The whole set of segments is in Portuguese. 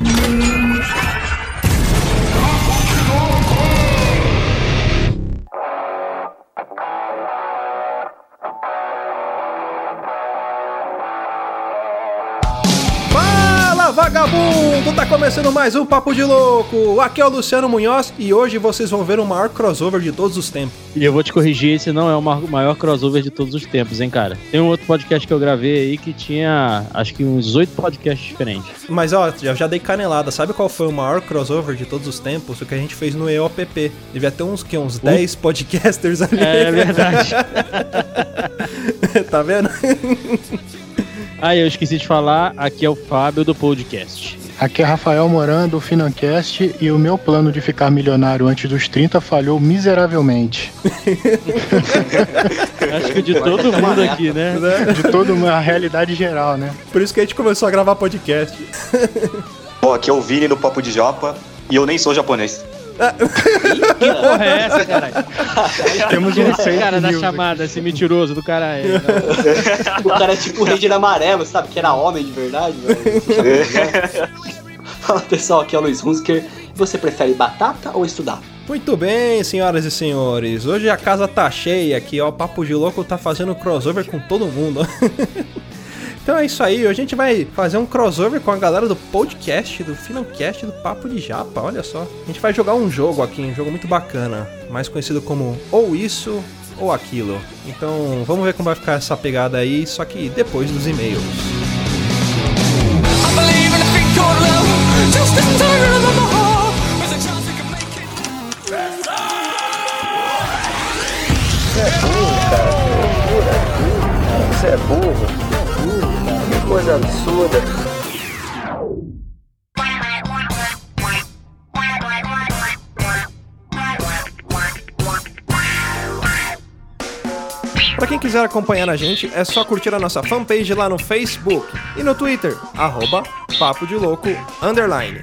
Thank you. Vagabundo! Tá começando mais um Papo de Louco! Aqui é o Luciano Munhoz e hoje vocês vão ver o maior crossover de todos os tempos. E eu vou te corrigir, esse não é o maior crossover de todos os tempos, hein, cara? Tem um outro podcast que eu gravei aí que tinha, acho que uns oito podcasts diferentes. Mas ó, já, já dei canelada. Sabe qual foi o maior crossover de todos os tempos? O que a gente fez no EOPP. Devia ter uns, que, uns uh. 10 podcasters ali. É verdade. tá vendo? Ah, eu esqueci de falar, aqui é o Fábio do podcast. Aqui é Rafael Morando, do Financast, e o meu plano de ficar milionário antes dos 30 falhou miseravelmente. Acho que de todo mundo aqui, né? De toda uma realidade geral, né? Por isso que a gente começou a gravar podcast. Bom, aqui é o Vini no Papo de Japa, e eu nem sou japonês. Que porra é essa, caralho? Temos um cara da chamada, esse mentiroso do caralho. o cara é tipo o rei de amarelo, sabe? Que era homem de verdade, Fala pessoal, aqui é o Luiz Hunsker. Você prefere batata ou estudar? Muito bem, senhoras e senhores. Hoje a casa tá cheia aqui, ó. O Papo de Louco tá fazendo crossover com todo mundo. Então é isso aí, hoje a gente vai fazer um crossover com a galera do podcast, do Financast, do Papo de Japa, olha só. A gente vai jogar um jogo aqui, um jogo muito bacana, mais conhecido como Ou Isso ou Aquilo. Então vamos ver como vai ficar essa pegada aí, só que depois dos e-mails. Você é burro, cara. Você é burro coisa absurda. Para quem quiser acompanhar a gente, é só curtir a nossa fanpage lá no Facebook e no Twitter, arroba Papo de Louco, underline.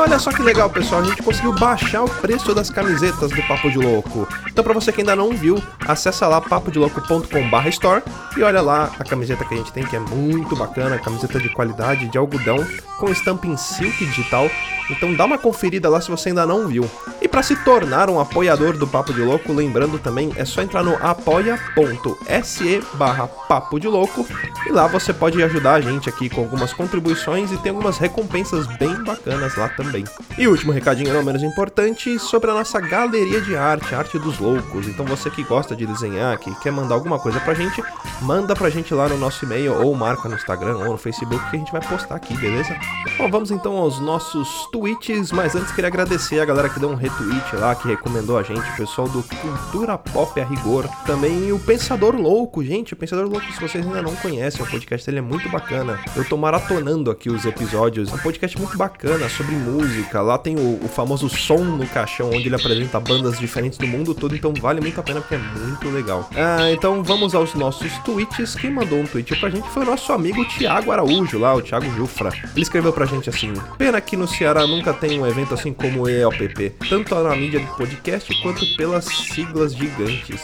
olha só que legal, pessoal, a gente conseguiu baixar o preço das camisetas do Papo de Louco. Então, para você que ainda não viu, acessa lá papodilouco.com/store e olha lá a camiseta que a gente tem, que é muito bacana, camiseta de qualidade, de algodão, com estampa em silk digital. Então, dá uma conferida lá se você ainda não viu. E para se tornar um apoiador do Papo de Louco, lembrando também, é só entrar no apoia.se/papo de louco e lá você pode ajudar a gente aqui com algumas contribuições e tem algumas recompensas bem bacanas lá também. E último recadinho não menos importante sobre a nossa galeria de arte, Arte dos Loucos. Então você que gosta de desenhar, que quer mandar alguma coisa pra gente, manda pra gente lá no nosso e-mail ou marca no Instagram ou no Facebook que a gente vai postar aqui, beleza? Bom, vamos então aos nossos tweets, mas antes queria agradecer a galera que deu um retweet lá, que recomendou a gente, o pessoal do Cultura Pop a Rigor, também o Pensador Louco, gente, o Pensador Louco, se vocês ainda não conhecem, o podcast dele é muito bacana. Eu tô maratonando aqui os episódios, é um podcast muito bacana sobre música. Lá tem o, o, famoso som no caixão, onde ele apresenta bandas diferentes do mundo todo, então vale muito a pena porque é muito legal. Ah, então vamos aos nossos tweets. Quem mandou um tweet pra gente foi o nosso amigo Tiago Araújo, lá, o Thiago Jufra. Ele escreveu pra gente assim: Pena que no Ceará nunca tem um evento assim como o EOPP, tanto na mídia de podcast quanto pelas siglas gigantes.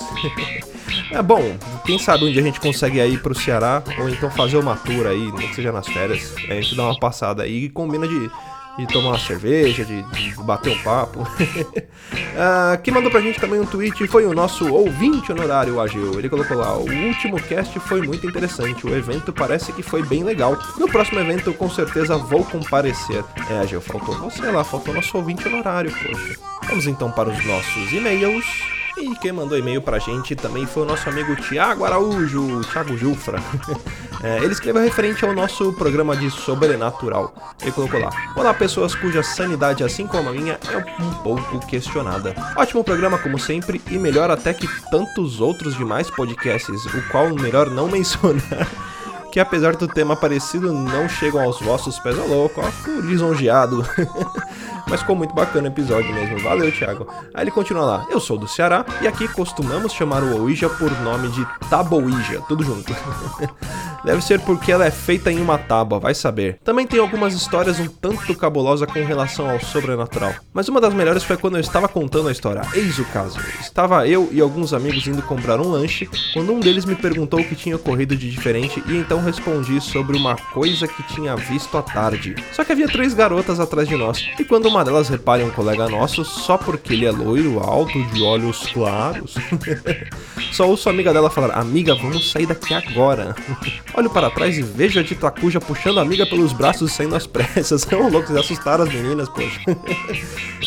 é bom, quem sabe onde a gente consegue ir pro Ceará, ou então fazer uma tour aí, nem que seja nas férias. A gente dá uma passada aí e combina de de tomar uma cerveja, de, de bater um papo. uh, quem mandou pra gente também um tweet foi o nosso ouvinte honorário, Ageu. Ele colocou lá: o último cast foi muito interessante, o evento parece que foi bem legal. No próximo evento, com certeza vou comparecer. É, Ageu, faltou você lá, faltou nosso ouvinte honorário, poxa. Vamos então para os nossos e-mails. E quem mandou e-mail pra gente também foi o nosso amigo Tiago Araújo, Thiago Jufra. é, ele escreveu referente ao nosso programa de Sobrenatural. Ele colocou lá: Olá, pessoas cuja sanidade, assim como a minha, é um pouco questionada. Ótimo programa, como sempre, e melhor até que tantos outros demais podcasts, o qual melhor não mencionar que apesar do tema parecido, não chegam aos vossos pés, ô louco, ó, lisonjeado. Mas ficou muito bacana o episódio mesmo. Valeu, Thiago. Aí ele continua lá. Eu sou do Ceará e aqui costumamos chamar o Ouija por nome de Taboija, tudo junto. Deve ser porque ela é feita em uma tábua, vai saber. Também tem algumas histórias um tanto cabulosa com relação ao sobrenatural. Mas uma das melhores foi quando eu estava contando a história. Eis o caso. Estava eu e alguns amigos indo comprar um lanche quando um deles me perguntou o que tinha ocorrido de diferente e então respondi sobre uma coisa que tinha visto à tarde. Só que havia três garotas atrás de nós e quando uma delas repara em um colega nosso só porque ele é loiro, alto, de olhos claros, só ouço a amiga dela falar: Amiga, vamos sair daqui agora. Olho para trás e vejo a de Takuja puxando a amiga pelos braços e saindo às pressas. Ô louco, vocês assustaram as meninas, poxa.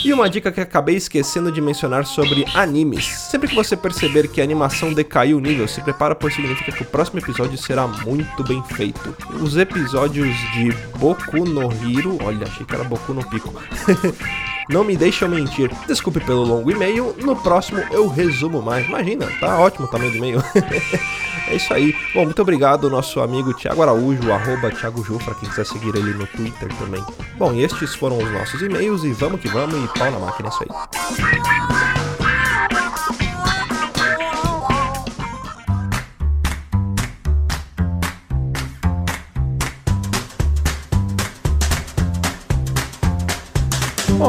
e uma dica que acabei esquecendo de mencionar sobre animes. Sempre que você perceber que a animação decaiu o nível, se prepara, pois significa que o próximo episódio será muito bem feito. Os episódios de Boku no Hiro, olha, achei que era Boku no Pico. Não me deixam mentir. Desculpe pelo longo e-mail, no próximo eu resumo mais. Imagina, tá ótimo o tamanho do e-mail. é isso aí. Bom, muito obrigado, nosso amigo Thiago Araújo, arroba Thiago Ju, pra quem quiser seguir ele no Twitter também. Bom, estes foram os nossos e-mails e vamos que vamos e pau na máquina, é isso aí.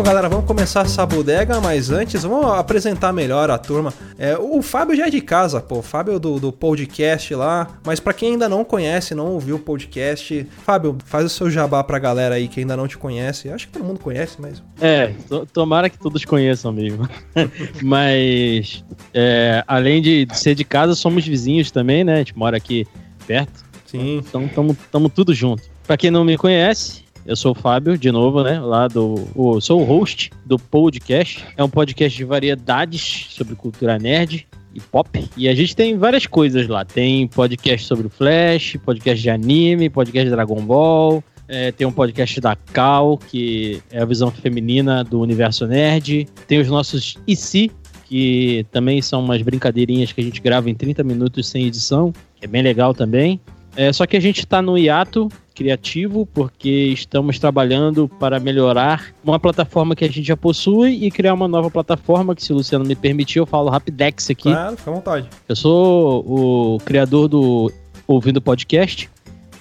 Bom, galera, vamos começar essa bodega, mas antes vamos apresentar melhor a turma. É, o Fábio já é de casa, pô. O Fábio do, do podcast lá. Mas para quem ainda não conhece, não ouviu o podcast, Fábio, faz o seu jabá pra galera aí que ainda não te conhece. Acho que todo mundo conhece, mas. É, tomara que todos conheçam mesmo. mas, é, além de ser de casa, somos vizinhos também, né? A gente mora aqui perto. Sim. Então, tamo, tamo tudo junto. Pra quem não me conhece, eu sou o Fábio, de novo, né? Lá do. O, sou o host do podcast. É um podcast de variedades sobre cultura nerd e pop. E a gente tem várias coisas lá. Tem podcast sobre o Flash, podcast de anime, podcast de Dragon Ball. É, tem um podcast da Cal, que é a visão feminina do universo nerd. Tem os nossos IC, que também são umas brincadeirinhas que a gente grava em 30 minutos sem edição, que é bem legal também. É, só que a gente está no hiato criativo, porque estamos trabalhando para melhorar uma plataforma que a gente já possui e criar uma nova plataforma que, se o Luciano me permitir, eu falo Rapidex aqui. Claro, fica à vontade. Eu sou o criador do Ouvindo Podcast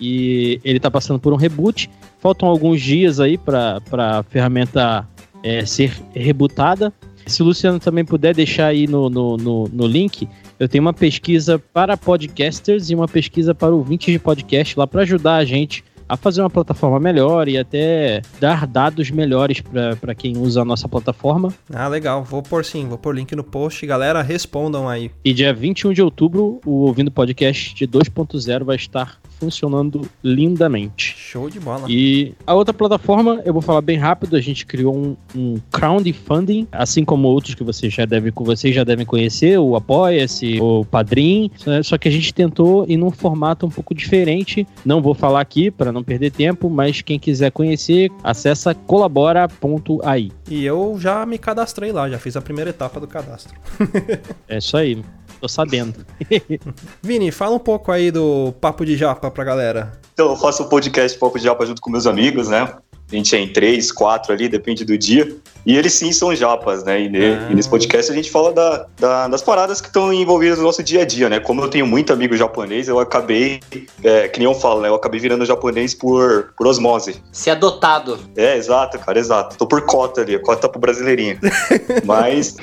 e ele está passando por um reboot. Faltam alguns dias aí para a ferramenta é, ser rebootada. Se o Luciano também puder deixar aí no, no, no, no link, eu tenho uma pesquisa para podcasters e uma pesquisa para ouvintes de podcast lá para ajudar a gente a fazer uma plataforma melhor e até dar dados melhores para quem usa a nossa plataforma. Ah, legal. Vou pôr sim, vou pôr link no post. Galera, respondam aí. E dia 21 de outubro, o Ouvindo Podcast de 2.0 vai estar funcionando lindamente. Show de bola. E a outra plataforma, eu vou falar bem rápido, a gente criou um, um crowdfunding, assim como outros que vocês já devem, vocês já devem conhecer, o Apoia-se, o Padrim, né? só que a gente tentou ir num formato um pouco diferente. Não vou falar aqui para não perder tempo, mas quem quiser conhecer, acessa colabora.ai. E eu já me cadastrei lá, já fiz a primeira etapa do cadastro. é isso aí. Tô sabendo. Vini, fala um pouco aí do Papo de Japa pra galera. Então, eu faço o podcast Papo de Japa junto com meus amigos, né? A gente é em três, quatro ali, depende do dia. E eles sim são japas, né? E, ne, ah. e nesse podcast a gente fala da, da, das paradas que estão envolvidas no nosso dia a dia, né? Como eu tenho muito amigo japonês, eu acabei, é, que nem eu falo, né? Eu acabei virando japonês por, por osmose. Ser adotado. É, exato, cara, exato. Tô por cota ali, cota pro brasileirinho. Mas.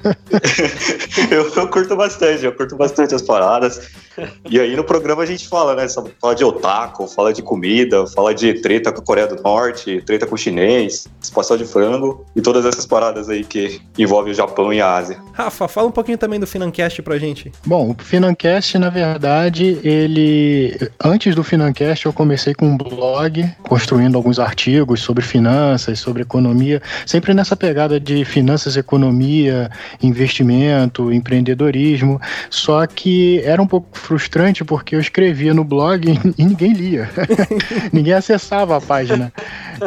eu, eu curto bastante, eu curto bastante as paradas. E aí no programa a gente fala, né? Fala de otaku, fala de comida, fala de treta com a Coreia do Norte, treta com o chinês, espaço de frango e todas essas paradas aí que envolvem o Japão e a Ásia. Rafa, fala um pouquinho também do Financast pra gente. Bom, o Financast, na verdade, ele. Antes do Financast, eu comecei com um blog, construindo alguns artigos sobre finanças, sobre economia, sempre nessa pegada de finanças, economia, investimento, empreendedorismo. Só que era um pouco frustrante porque eu escrevia no blog e ninguém lia. ninguém acessava a página.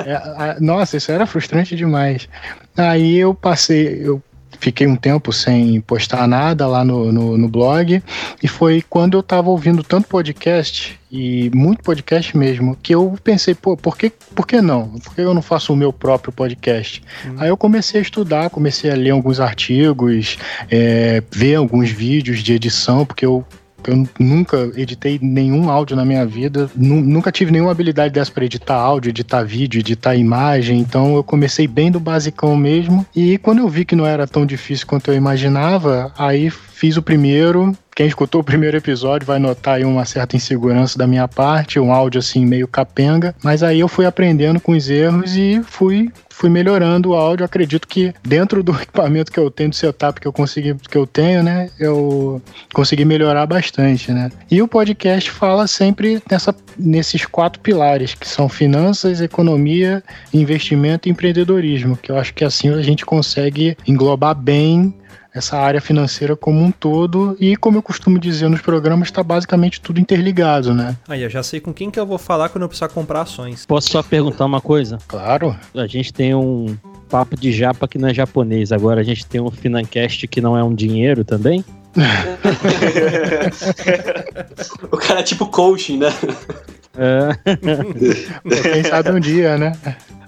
É, nossa, isso era frustrante demais. Aí eu passei, eu fiquei um tempo sem postar nada lá no, no, no blog, e foi quando eu estava ouvindo tanto podcast, e muito podcast mesmo, que eu pensei, pô, por que, por que não? Por que eu não faço o meu próprio podcast? Aí eu comecei a estudar, comecei a ler alguns artigos, é, ver alguns vídeos de edição, porque eu eu nunca editei nenhum áudio na minha vida, nu- nunca tive nenhuma habilidade dessa para editar áudio, editar vídeo, editar imagem, então eu comecei bem do basicão mesmo. E quando eu vi que não era tão difícil quanto eu imaginava, aí fiz o primeiro. Quem escutou o primeiro episódio vai notar aí uma certa insegurança da minha parte, um áudio assim meio capenga, mas aí eu fui aprendendo com os erros e fui fui melhorando o áudio. Acredito que dentro do equipamento que eu tenho, do setup que eu consegui, que eu tenho, né, eu consegui melhorar bastante, né? E o podcast fala sempre nessa, nesses quatro pilares, que são finanças, economia, investimento e empreendedorismo, que eu acho que assim a gente consegue englobar bem essa área financeira como um todo e como eu costumo dizer nos programas está basicamente tudo interligado, né? Aí, eu já sei com quem que eu vou falar quando eu precisar comprar ações. Posso só perguntar uma coisa? Claro. A gente tem um papo de japa que não é japonês. Agora a gente tem um Financast que não é um dinheiro também. O cara é tipo coaching, né? É. Quem sabe um dia, né?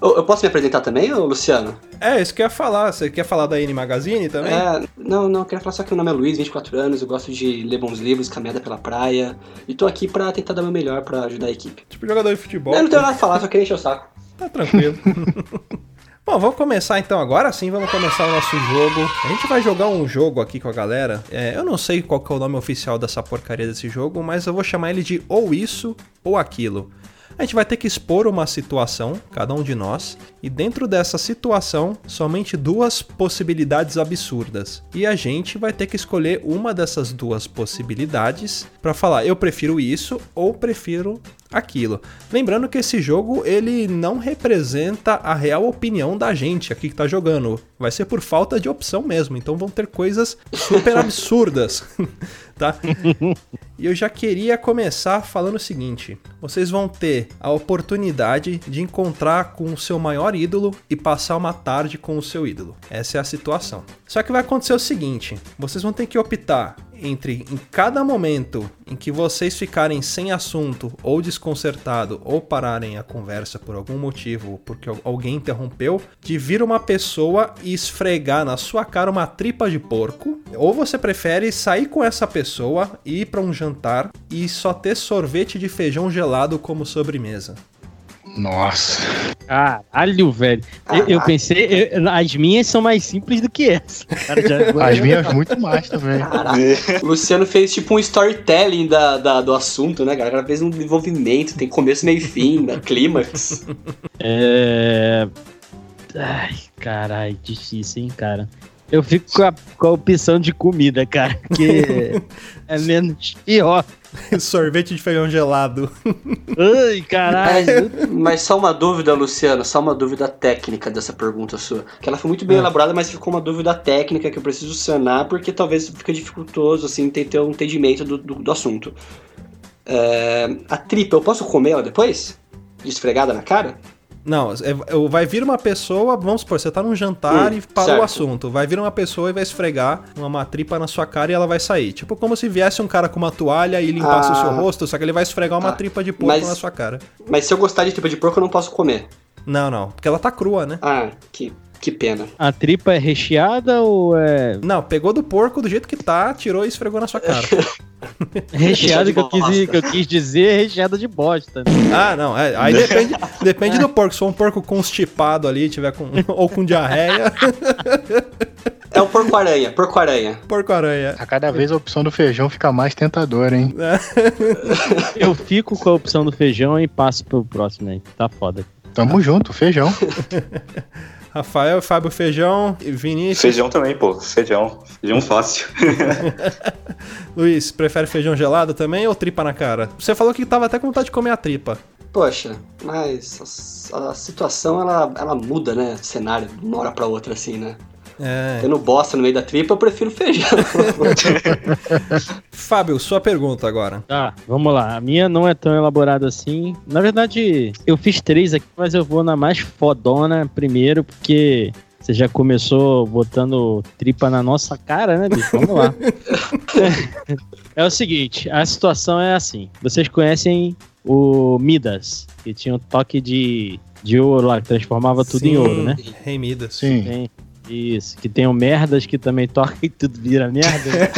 Eu, posso me apresentar também, Luciano? É, isso que eu ia falar. Você quer falar da N Magazine também? É, não, não, eu quero falar só que meu nome é Luiz, 24 anos, eu gosto de ler bons livros, caminhada pela praia, e tô aqui pra tentar dar o meu melhor pra ajudar a equipe. Tipo jogador de futebol. Eu não tenho nada a falar, só queria encher o saco. Tá tranquilo. Bom, vamos começar então agora sim, vamos começar o nosso jogo. A gente vai jogar um jogo aqui com a galera. É, eu não sei qual é o nome oficial dessa porcaria desse jogo, mas eu vou chamar ele de ou isso ou aquilo. A gente vai ter que expor uma situação, cada um de nós, e dentro dessa situação, somente duas possibilidades absurdas. E a gente vai ter que escolher uma dessas duas possibilidades para falar eu prefiro isso ou prefiro aquilo. Lembrando que esse jogo ele não representa a real opinião da gente aqui que tá jogando. Vai ser por falta de opção mesmo. Então vão ter coisas super absurdas, tá? E eu já queria começar falando o seguinte: vocês vão ter a oportunidade de encontrar com o seu maior ídolo e passar uma tarde com o seu ídolo. Essa é a situação. Só que vai acontecer o seguinte: vocês vão ter que optar entre em cada momento em que vocês ficarem sem assunto ou desconcertado ou pararem a conversa por algum motivo, porque alguém interrompeu, de vir uma pessoa e esfregar na sua cara uma tripa de porco, ou você prefere sair com essa pessoa ir para um jantar e só ter sorvete de feijão gelado como sobremesa. Nossa. Caralho, velho. Eu, eu pensei, eu- as minhas são mais simples do que essa. Cara, já- As minhas muito mais também. O Luciano fez tipo um storytelling da, da- do assunto, né, cara? O cara fez um desenvolvimento, tem começo, meio e fim, né? clímax. É. Ai, caralho, difícil, hein, cara. Eu fico com a, com a opção de comida, cara, porque é menos pior. sorvete de feijão gelado. Ai, caralho. Mas, mas só uma dúvida, Luciano, só uma dúvida técnica dessa pergunta sua. Que ela foi muito bem elaborada, mas ficou uma dúvida técnica que eu preciso sanar, porque talvez fica dificultoso, assim, ter, ter um entendimento do, do, do assunto. É, a tripa, eu posso comer ela depois? De esfregada na cara? Não, é- é- vai vir uma pessoa, vamos supor, você tá num jantar Hum, e parou certo. o assunto. Vai vir uma pessoa e vai esfregar uma matripa na sua cara e ela vai sair. Tipo como se viesse um cara com uma toalha e limpasse Ah. o seu rosto, só que ele vai esfregar uma Ah, tripa de porco mas- na sua cara. Mas se eu gostar de tripa de porco, eu não posso comer. Não, não, porque ela tá crua, né? Ah, que, que pena. A tripa é recheada ou é Não, pegou do porco do jeito que tá, tirou e esfregou na sua cara. recheada que eu, quis, que eu quis dizer é recheada de bosta. ah, não, é, aí depende, depende do porco. Se for um porco constipado ali, tiver com ou com diarreia, É o porco-aranha, porco-aranha. porco-aranha. A cada vez a opção do feijão fica mais tentadora, hein? Eu fico com a opção do feijão e passo pro próximo aí. Tá foda. Tamo junto, feijão. Rafael, Fábio Feijão, Vinícius, Feijão também, pô. Feijão. Feijão fácil. Luiz, prefere feijão gelado também ou tripa na cara? Você falou que tava até com vontade de comer a tripa. Poxa, mas a, a situação ela, ela muda, né? De cenário de uma hora pra outra, assim, né? É. Tendo bosta no meio da tripa, eu prefiro feijão. Fábio, sua pergunta agora. Tá, vamos lá. A minha não é tão elaborada assim. Na verdade, eu fiz três aqui, mas eu vou na mais fodona primeiro, porque Você já começou botando tripa na nossa cara, né, bicho? Vamos lá. é o seguinte, a situação é assim. Vocês conhecem o Midas, que tinha um toque de, de ouro lá, que transformava tudo em Sim, ouro, né? Rei Midas. Sim. Tem, isso, que tem o merdas que também toca e tudo vira merda.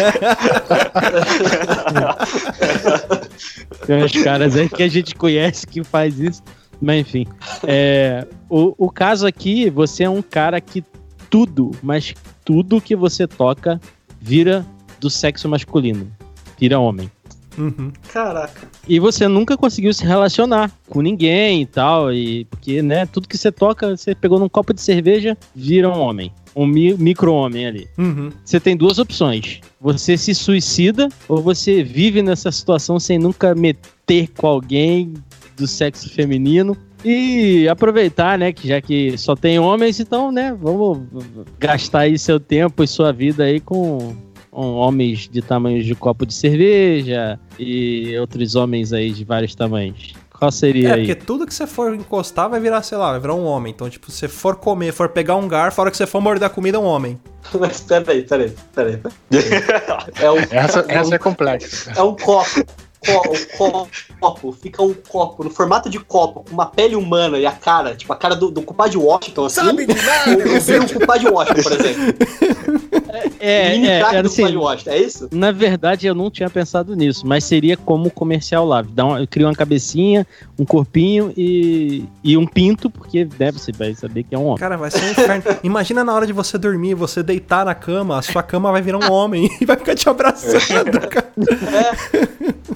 tem uns caras aí que a gente conhece que faz isso. Mas enfim. É, o, o caso aqui, você é um cara que tudo, mas tudo que você toca vira do sexo masculino. Vira homem. Uhum. Caraca. E você nunca conseguiu se relacionar com ninguém e tal, e porque, né, tudo que você toca, você pegou num copo de cerveja, vira um homem. Um mi- micro-homem ali. Uhum. Você tem duas opções. Você se suicida ou você vive nessa situação sem nunca meter com alguém do sexo feminino. E aproveitar, né, que já que só tem homens, então, né, vamos gastar aí seu tempo e sua vida aí com, com homens de tamanhos de copo de cerveja e outros homens aí de vários tamanhos. Qual seria É, aí? porque tudo que você for encostar vai virar, sei lá, vai virar um homem. Então, tipo, se você for comer, for pegar um garfo, a hora que você for morder a comida, é um homem. Mas peraí, peraí, peraí. É um, Essa, é um, essa é complexa. é um copo. Co- um copo, fica um copo no formato de copo, com uma pele humana e a cara, tipo a cara do, do culpado de Washington, assim. Sabe de nada! Ou vira um culpado de Washington, por exemplo. É, Mini é, era do assim, Washington, é isso? Na verdade, eu não tinha pensado nisso, mas seria como o comercial lá. Dá uma, cria uma cabecinha, um corpinho e, e um pinto, porque né, você vai saber que é um homem. Cara, vai ser um inferno. Imagina na hora de você dormir, você deitar na cama, a sua cama vai virar um homem e vai ficar te abraçando, cara.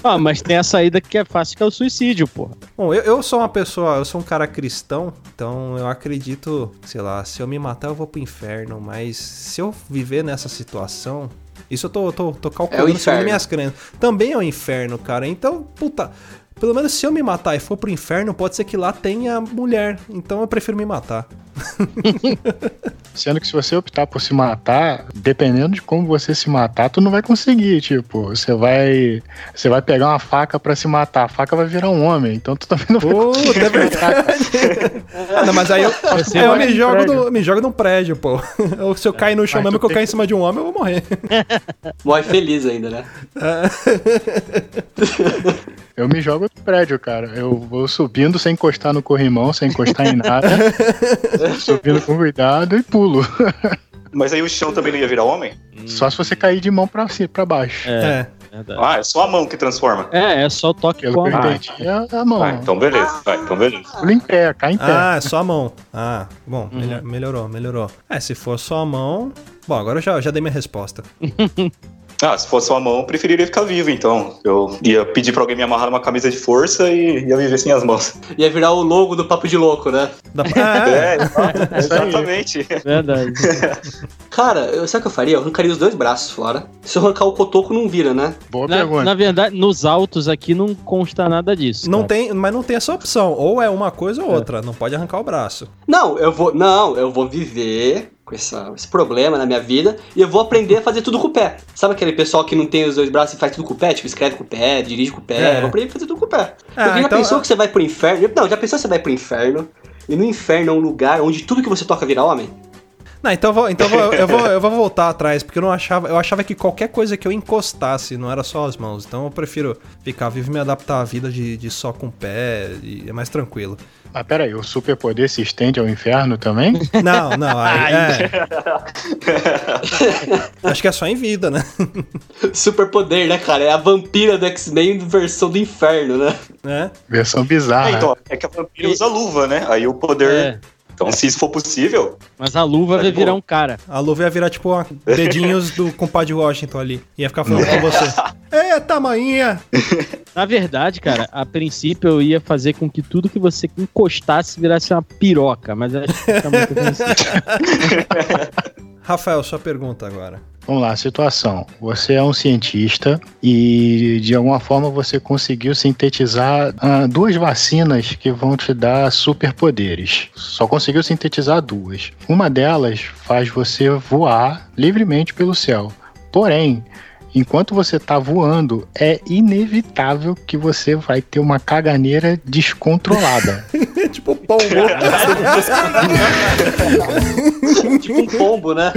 Ah, mas tem a saída que é fácil, que é o suicídio, porra. Bom, eu, eu sou uma pessoa, eu sou um cara cristão, então eu acredito, sei lá, se eu me matar eu vou pro inferno, mas se eu viver nessa situação, isso eu tô, tô, tô calculando segundo inferno. minhas crenças. Também é o inferno, cara. Então, puta, pelo menos se eu me matar e for pro inferno, pode ser que lá tenha mulher. Então eu prefiro me matar. Sendo que se você optar por se matar, dependendo de como você se matar, tu não vai conseguir. Tipo, você vai. Você vai pegar uma faca pra se matar. A faca vai virar um homem. Então tu também não vai Puta, é verdade. Ah, não, mas aí eu, Você eu me jogo, no, me jogo num prédio, pô. Ou se eu cair no chão mesmo que eu cair em cima de um homem, eu vou morrer. Morre feliz ainda, né? Eu me jogo do prédio, cara. Eu vou subindo sem encostar no corrimão, sem encostar em nada. subindo com cuidado e pulo. Mas aí o chão também não ia virar homem? Só se você cair de mão pra, cima, pra baixo. É, É. verdade. Ah, é só a mão que transforma. É, é só toque Pelo com a eu mão. é a mão. Ah, então beleza. Ah, então beleza. Pula em pé, cai em pé. Ah, é só a mão. Ah, bom, Uhum. melhor- melhorou, melhorou. É, se for só a mão. Bom, agora eu já, já dei minha resposta. Ah, se fosse só a mão, eu preferiria ficar vivo, então. Eu ia pedir pra alguém me amarrar numa camisa de força e ia viver sem as mãos. Ia virar o logo do Papo de Louco, né? Dá pra- É, É, exatamente. Verdade. Cara, eu, sabe o que eu faria? Eu arrancaria os dois braços fora. Se eu arrancar o cotoco, não vira, né? Boa Na, pergunta. na verdade, nos autos aqui não consta nada disso. não cara. tem, mas não tem essa opção. Ou é uma coisa ou outra. Não pode arrancar o braço. Não, eu vou. Não, eu vou viver com essa- esse problema na minha vida e eu vou aprender a fazer tudo com o pé. Sabe aquele pessoal que não tem os dois braços e faz tudo com o pé? Tipo, escreve com o pé, dirige com o pé. É. Eu vou aprender a fazer tudo com o pé. Ah, Porque já então- pensou que você vai pro inferno? Não, já pensou que você vai pro inferno? E no inferno é um lugar onde tudo que você toca vira homem? Não, então, eu vou, então eu vou, eu, vou, eu vou voltar atrás, porque eu não achava. Eu achava que qualquer coisa que eu encostasse não era só as mãos. Então eu prefiro ficar vivo e me adaptar à vida de, de só com o pé. E é mais tranquilo. Mas peraí, o superpoder se estende ao inferno também? Não, não, aí, é. Acho que é só em vida, né? Super poder, né, cara? É a vampira do X-Men versão do inferno, né? É. Versão É, bizarra. então, é que a vampira usa luva, né? Aí o poder. É, Então, se isso for possível. mas a luva Tá vai virar boa. um cara. A luva ia virar tipo dedinhos do compadre Washington ali. Ia ficar falando com você. Eita, maninha! Na verdade, cara, a princípio eu ia fazer com que tudo que você encostasse virasse uma piroca, mas acho que fica muito. Rafael, sua pergunta agora. Vamos lá, situação. Você é um cientista e de alguma forma você conseguiu sintetizar ah, duas vacinas que vão te dar superpoderes. Só conseguiu sintetizar duas. Uma delas faz você voar livremente pelo céu. Porém, enquanto você tá voando, é inevitável que você vai ter uma caganeira descontrolada. tipo pombo. tipo um pombo, né?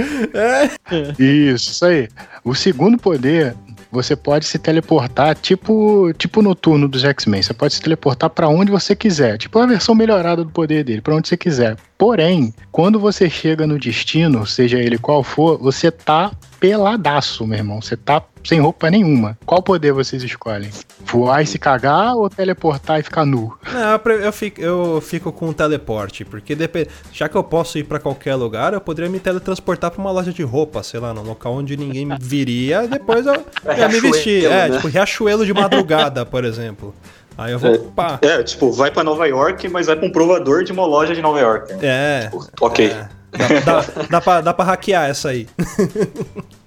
Isso, isso aí. O segundo poder, você pode se teleportar, tipo, tipo no turno dos X-Men. Você pode se teleportar pra onde você quiser. Tipo a versão melhorada do poder dele, pra onde você quiser. Porém, quando você chega no destino, seja ele qual for, você tá peladaço, meu irmão. Você tá sem roupa nenhuma. Qual poder vocês escolhem? Voar e se cagar ou teleportar e ficar nu? Não, eu, fico, eu fico com o teleporte, porque depe- já que eu posso ir pra qualquer lugar, eu poderia me teletransportar pra uma loja de roupa, sei lá, num local onde ninguém me viria, depois eu, eu ia me vestir. É, né? tipo Riachuelo de madrugada, por exemplo. Aí eu vou, pá. É, tipo, vai pra Nova York, mas vai pra um provador de uma loja de Nova York. né? É. Ok. é. Dá, dá, dá, pra, dá pra hackear essa aí.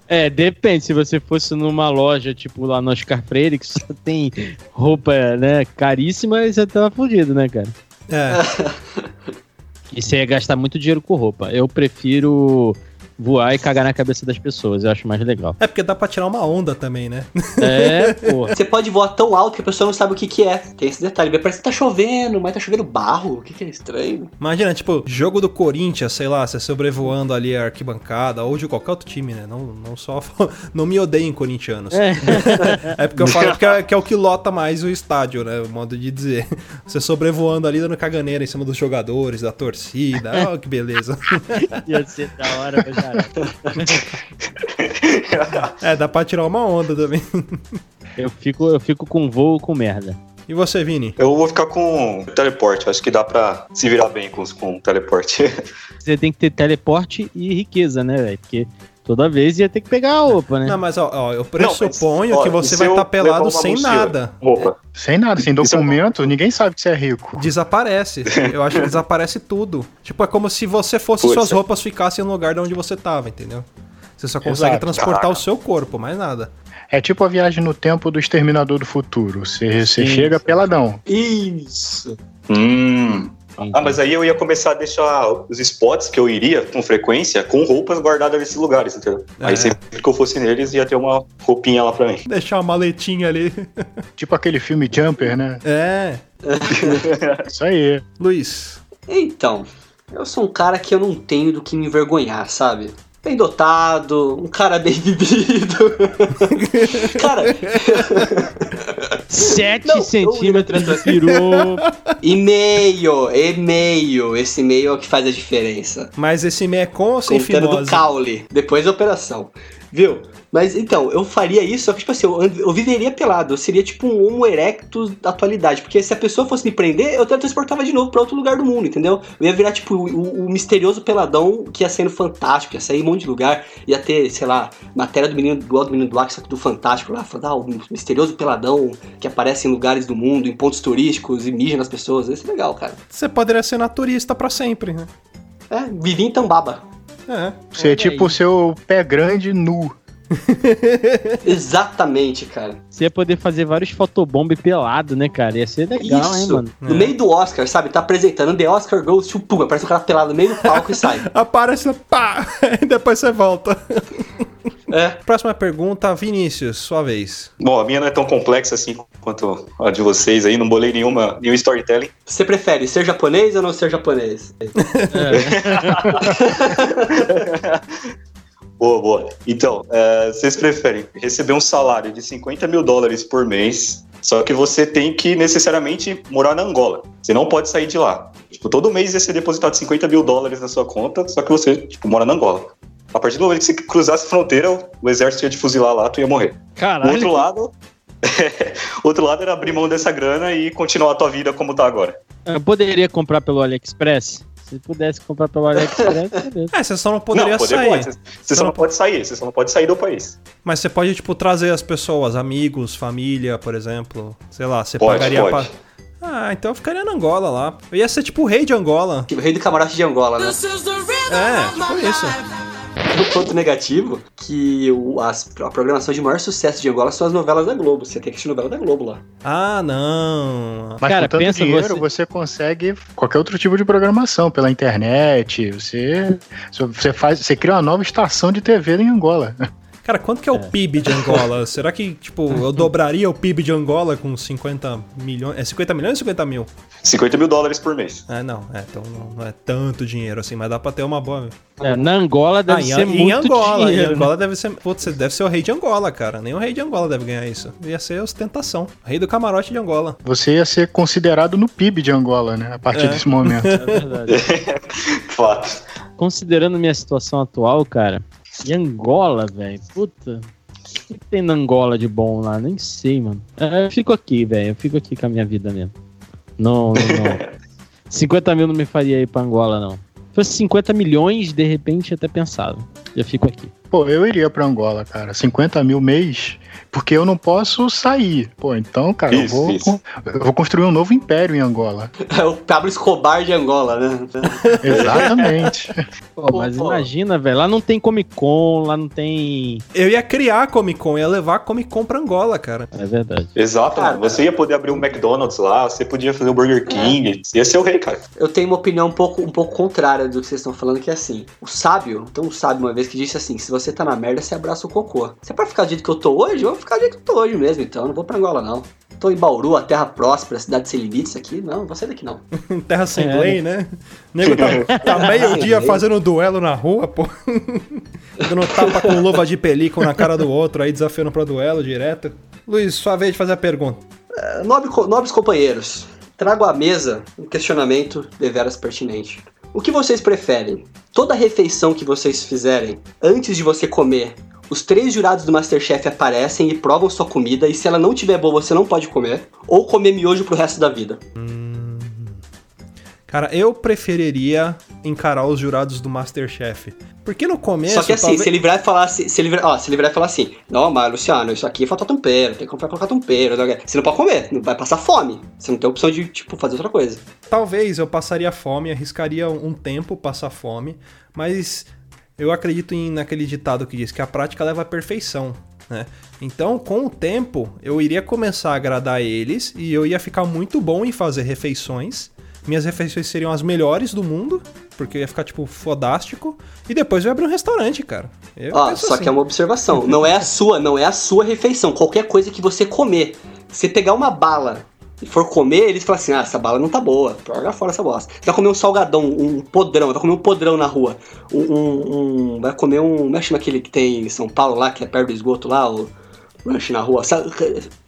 É, depende. Se você fosse numa loja, tipo lá no Oscar Freire, que só tem roupa, né, caríssima, você tava fudido, né, cara? É. E você ia gastar muito dinheiro com roupa. Eu prefiro voar e cagar na cabeça das pessoas. Eu acho mais legal. É porque dá pra tirar uma onda também, né? É, porra. Você pode voar tão alto que a pessoa não sabe o que, que é. Tem esse detalhe. Parece que tá chovendo, mas tá chovendo barro. O que, que é estranho? Imagina, tipo, jogo do Corinthians, sei lá, você sobrevoando ali a arquibancada, ou de qualquer outro time, né? Não, não só. Não me odeiem, corintianos. É. É porque eu falo que é, que é o que lota mais o estádio, né? O modo de dizer. Você sobrevoando ali, dando caganeira em cima dos jogadores, da torcida. Ó, que beleza. Ia ser da hora pra caralho. É, dá pra tirar uma onda também. Eu fico, eu fico com voo com merda. E você, Vini? Eu vou ficar com teleporte. Acho que dá pra se virar bem com, com teleporte. Você tem que ter teleporte e riqueza, né, velho? Porque toda vez ia ter que pegar a roupa, né? Não, mas ó, ó, eu Não, pressuponho mas, ó, que você vai estar eu pelado sem mochila? nada. Roupa. Sem nada, sem é documento, ninguém sabe que você é rico. Desaparece. Eu acho que desaparece tudo. Tipo, é como se você fosse Putz, suas é. roupas ficassem no lugar de onde você tava, entendeu? Você só consegue Exato. transportar Caraca. o seu corpo, mais nada. É tipo a viagem no tempo do Exterminador do Futuro. Você, você chega peladão. Isso. Hum. Ah, mas aí eu ia começar a deixar os spots que eu iria com frequência com roupas guardadas nesses lugares, entendeu? É. Aí sempre que eu fosse neles ia ter uma roupinha lá pra mim. Deixar uma maletinha ali. Tipo aquele filme Jumper, né? É. Isso aí. Luiz. Então, eu sou um cara que eu não tenho do que me envergonhar, sabe? Bem dotado, um cara bem bebido. cara, 7 Não, centímetros eu- de peru. e-mail, e-mail. Esse e-mail é o que faz a diferença. Mas esse meio é com ou sem Contando do fimose? caule, depois da operação. Viu? Mas então, eu faria isso, só que, tipo assim, eu, eu viveria pelado. Eu seria tipo um Homo erectus da atualidade. Porque se a pessoa fosse me prender, eu teletransportava de novo pra outro lugar do mundo, entendeu? Eu ia virar, tipo, o, o misterioso peladão que ia sair no Fantástico, ia sair em um monte de lugar, ia ter, sei lá, matéria do menino do, do menino do que do Fantástico lá, falando, ah, o misterioso peladão que aparece em lugares do mundo, em pontos turísticos, e mija nas pessoas. Isso é legal, cara. Você poderia ser naturista pra sempre, né? É, vivi em Tambaba. É. Você é Olha tipo o seu pé grande nu. Exatamente, cara. Você ia poder fazer vários fotobomb pelado, né, cara? Ia ser legal, hein, Isso. mano? No É. meio do Oscar, sabe? Tá apresentando The Oscar Goes to Pum. Aparece um cara pelado no meio do palco e sai. Aparece, pá! E depois você volta. É. Próxima pergunta, Vinícius, sua vez. Bom, a minha não é tão complexa assim quanto a de vocês aí, não bolei nenhuma, nenhum storytelling. Você prefere ser japonês ou não ser japonês? Boa, boa. Então, é, vocês preferem receber um salário de 50 mil dólares por mês, só que você tem que necessariamente morar na Angola. Você não pode sair de lá. Tipo, todo mês ia ser depositado 50 mil dólares na sua conta, só que você, tipo, mora na Angola. A partir do momento que você cruzasse a fronteira, o exército ia te fuzilar lá, tu ia morrer. O Caralho. outro lado... outro lado era abrir mão dessa grana e continuar a tua vida como tá agora. Eu poderia comprar pelo AliExpress? Se pudesse comprar pelo AliExpress, beleza. É, você só não poderia não, poder sair. pode. Você, você só não pode sair, você só não pode sair do país. Mas você pode, tipo, trazer as pessoas, amigos, família, por exemplo. Sei lá, você Pode, pagaria pode. pra. Ah, então eu ficaria na Angola lá. Eu ia ser tipo o rei de Angola. Tipo, rei do camarote de Angola, né? É, tipo isso. O ponto negativo que o, as- a programação de maior sucesso de Angola são as novelas da Globo. Você tem que assistir novela da Globo lá. Ah, não. Mas Cara, com tanto pensa dinheiro você- você... consegue qualquer outro tipo de programação pela internet. Você, você faz, você cria uma nova estação de TV em Angola. Cara, quanto que é o PIB de Angola? Será que, tipo, eu dobraria o PIB de Angola com 50 milhões? É 50 milhões ou 50 mil? 50 mil dólares por mês. É, não, é, então não, é tanto dinheiro assim, mas dá pra ter uma boa. É, na Angola deve Ah, em, ser em muito Angola, dinheiro, em Angola deve ser. Putz, você deve ser o rei de Angola, cara. Nem o rei de Angola deve ganhar isso. Ia ser ostentação. Rei do camarote de Angola. Você ia ser considerado no PIB de Angola, né? A partir É. desse momento. né? É verdade. Fato. Considerando minha situação atual, cara, e Angola, velho, puta. O que tem na Angola de bom lá? Nem sei, mano. É, eu fico aqui, velho. Eu fico aqui com a minha vida mesmo. Não, não, não. 50 mil não me faria ir pra Angola, não. Se fosse 50 milhões, de repente até pensava. Eu fico aqui. Pô, eu iria pra Angola, cara. 50 mil mês, porque eu não posso sair. Pô, então, cara, eu, Isso, vou, isso. con- eu vou construir um novo império em Angola. É o Pablo Escobar de Angola, né? Exatamente. Pô, mas pô. imagina, velho. Lá não tem Comic Con, lá não tem. Eu ia criar a Comic Con, ia levar a Comic Con pra Angola, cara. É verdade. Exato, Cara. mano. Você ia poder abrir um McDonald's lá, você podia fazer um Burger King. Ia ser o rei, cara. Eu tenho uma opinião um pouco, um pouco contrária do que vocês estão falando, que é assim: o sábio, então um sábio uma vez que disse assim: se você tá na merda, você abraça o cocô. Se é pra ficar do jeito que eu tô hoje, eu vou ficar do jeito que eu tô hoje mesmo, então não vou pra Angola, não. Tô em Bauru, a terra próspera, a cidade sem limites aqui, não, não vou sair daqui não. Terra sem É. lei, né? Nego tá, tá meio dia lei. fazendo duelo na rua, pô. Dando tapa com luva de película na cara do outro, aí desafiando pra duelo direto. Luiz, sua vez de fazer a pergunta. Eh, nobre nobres companheiros, trago à mesa um questionamento deveras pertinente. O que vocês preferem? Toda refeição que vocês fizerem, antes de você comer, os três jurados do Masterchef aparecem e provam sua comida, e se ela não tiver boa, você não pode comer, ou comer miojo pro resto da vida. Cara, eu preferiria encarar os jurados do Masterchef. Porque no começo. Só que assim, talvez- se ele virar e falar assim, se ele virar, ó, se ele virar e falar assim, não, mas Luciano, isso aqui falta tempero, tem que colocar tempero, não sei o quê." você não pode comer, não vai passar fome. Você não tem opção de, tipo, fazer outra coisa. Talvez eu passaria fome, arriscaria um tempo passar fome, mas eu acredito em, naquele ditado que diz que a prática leva à perfeição, né? Então, com o tempo, eu iria começar a agradar eles e eu ia ficar muito bom em fazer refeições. Minhas refeições seriam as melhores do mundo, porque eu ia ficar, tipo, fodástico. E depois eu ia abrir um restaurante, cara. Eu Ó, só assim. que é uma observação. Não é a sua, não é a sua refeição. Qualquer coisa que você comer. Você pegar uma bala e for comer, eles falam assim: ah, essa bala não tá boa. Joga fora essa bosta. Vai comer um salgadão, um podrão, vai comer um podrão na rua. Um. um- um- vai comer um. Como é que chama aquele que tem em São Paulo lá, que é perto do esgoto lá, o lanche na rua? Sabe,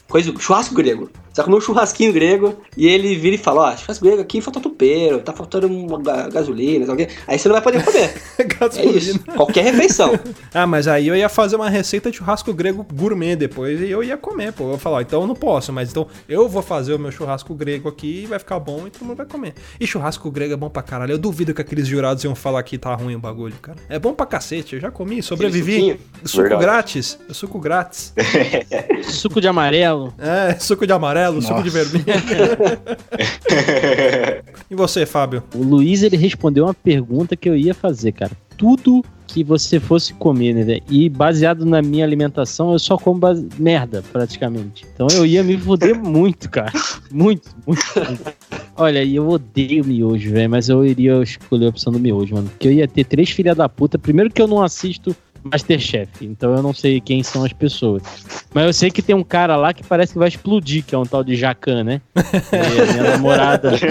coisa, churrasco grego. Você vai comer um churrasquinho grego e ele vira e fala: ó, churrasco grego aqui falta tupeiro, tá faltando uma ga- gasolina, sabe? Aí você não vai poder comer. É isso. Qualquer refeição. Ah, mas aí eu ia fazer uma receita de churrasco grego gourmet depois e eu ia comer, pô. Eu ia falar, ó, então eu não posso, mas então eu vou fazer o meu churrasco grego aqui e vai ficar bom e todo mundo vai comer. E churrasco grego é bom pra caralho. Eu duvido que aqueles jurados iam falar que tá ruim o bagulho, cara. É bom pra cacete, eu já comi, sobrevivi. Suco Verdade. grátis, suco grátis. Suco de amarelo. É, suco de amarelo, suco de Nossa. vermelho. e você, Fábio? O Luiz, ele respondeu uma pergunta que eu ia fazer, cara. Tudo que você fosse comer, né? E baseado na minha alimentação, eu só como base- merda, praticamente. Então eu ia me foder muito, cara. Muito, muito. muito. Olha, e eu odeio miojo, velho, mas eu iria escolher a opção do miojo, mano. Porque eu ia ter três filha da puta. Primeiro que eu não assisto Masterchef, então eu não sei quem são as pessoas. Mas eu sei que tem um cara lá que parece que vai explodir, que é um tal de Jacan, né? E a minha namorada.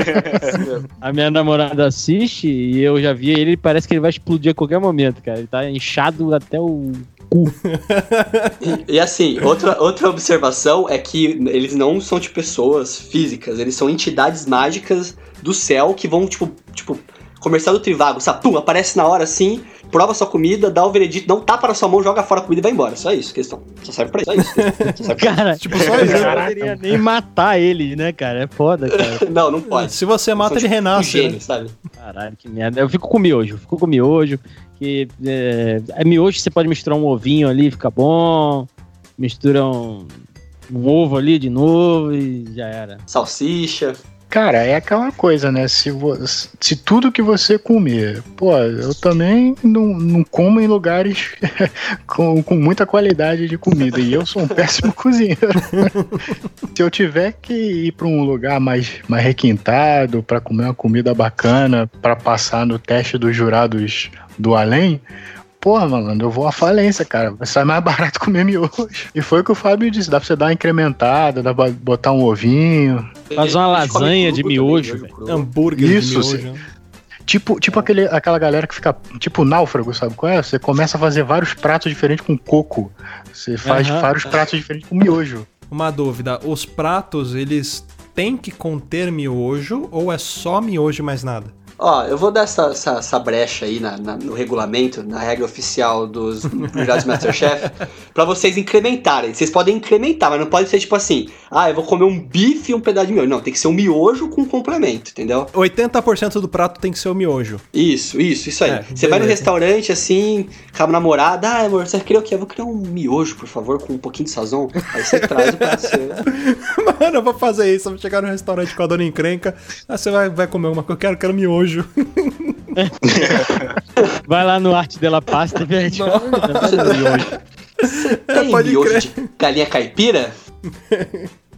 A minha namorada assiste e eu já vi ele, parece que ele vai explodir a qualquer momento, cara. Ele tá inchado até o cu. E, e assim, outra, outra observação é que eles não são de pessoas físicas, eles são entidades mágicas do céu que vão, tipo, tipo, comercial do Trivago, sabe? Pum, aparece na hora assim, prova sua comida, dá o veredito, dá um tapa na sua mão, joga fora a comida e vai embora. Só isso, questão. Só serve pra isso. Só isso. Só serve pra Cara, Tipo, só eu isso. não poderia nem matar ele, né, cara? É foda, cara. Não, não pode. Se você mata, São, ele tipo, renasce. né? gênios, sabe? Caralho, que merda. Eu fico com miojo, fico com miojo. Que, é, é miojo você pode misturar um ovinho ali, fica bom. Mistura um, um ovo ali de novo e já era. Salsicha. Cara, é aquela coisa, né? Se, vo- se tudo que você comer. Pô, eu também não, não como em lugares com, com muita qualidade de comida. E eu sou um péssimo cozinheiro. se eu tiver que ir para um lugar mais, mais requintado, para comer uma comida bacana, para passar no teste dos jurados do além. Porra, malandro, eu vou à falência, cara. Sai mais barato comer miojo. E foi o que o Fábio disse: dá pra você dar uma incrementada, dá pra botar um ovinho. Faz uma lasanha de também, miojo, cru. Hambúrguer Isso, de miojo. Tipo, tipo aquele, aquela galera que fica, tipo náufrago, sabe qual é? Você começa a fazer vários pratos diferentes com coco. Você faz Aham. vários pratos diferentes com miojo. Uma dúvida, os pratos, eles têm que conter miojo ou é só miojo e mais nada? Ó, eu vou dar essa, essa, essa brecha aí na- na- no regulamento, na regra oficial dos Jurados Masterchef, pra vocês incrementarem. Vocês podem incrementar, mas não pode ser tipo assim, ah, eu vou comer um bife e um pedaço de miojo. Não, tem que ser um miojo com complemento, entendeu? 80% do prato tem que ser o miojo. Isso, isso, isso aí. É, você vai no restaurante assim, com a namorada, ah, amor, você queria o quê? Eu vou querer um miojo, por favor, com um pouquinho de sazon. Aí você traz o prato. Mano, eu vou fazer isso. Eu vou chegar no restaurante com a dona encrenca. Aí você vai, vai comer uma que eu quero, quero miojo. Vai lá no Arte Della Pasta e vende. Tem pode miojo crer. de galinha caipira?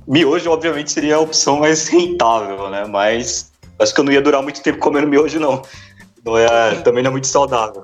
Miojo, obviamente, seria a opção mais rentável, né? Mas acho que eu não ia durar muito tempo comendo miojo, não. Não é, também não é muito saudável.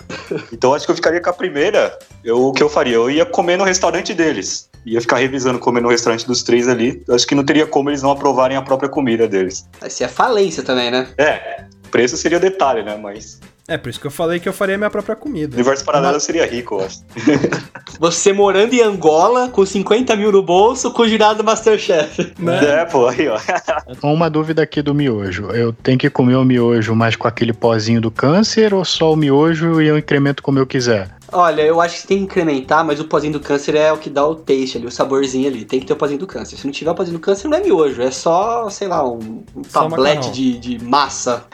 Então acho que eu ficaria com a primeira. Eu, o que eu faria? Eu ia comer no restaurante deles. Ia ficar revisando comer no restaurante dos três ali. Acho que não teria como eles não aprovarem a própria comida deles. Vai ser a falência também, né? É, preço seria detalhe, né? Mas É, por isso que eu falei que eu faria minha própria o comida. universo paralelo seria rico, eu acho. Você morando em Angola, com 50 mil no bolso, com o girado Masterchef. Né? É, pô, aí, ó. Uma dúvida aqui do miojo. Eu tenho que comer o miojo mais com aquele pozinho do câncer ou só o miojo e eu incremento como eu quiser? Olha, eu acho que tem que incrementar, mas o pozinho do câncer é o que dá o taste ali, o saborzinho ali. Tem que ter o pozinho do câncer. Se não tiver o pozinho do câncer, não é miojo. É só, sei lá, um, um tablete de, de massa.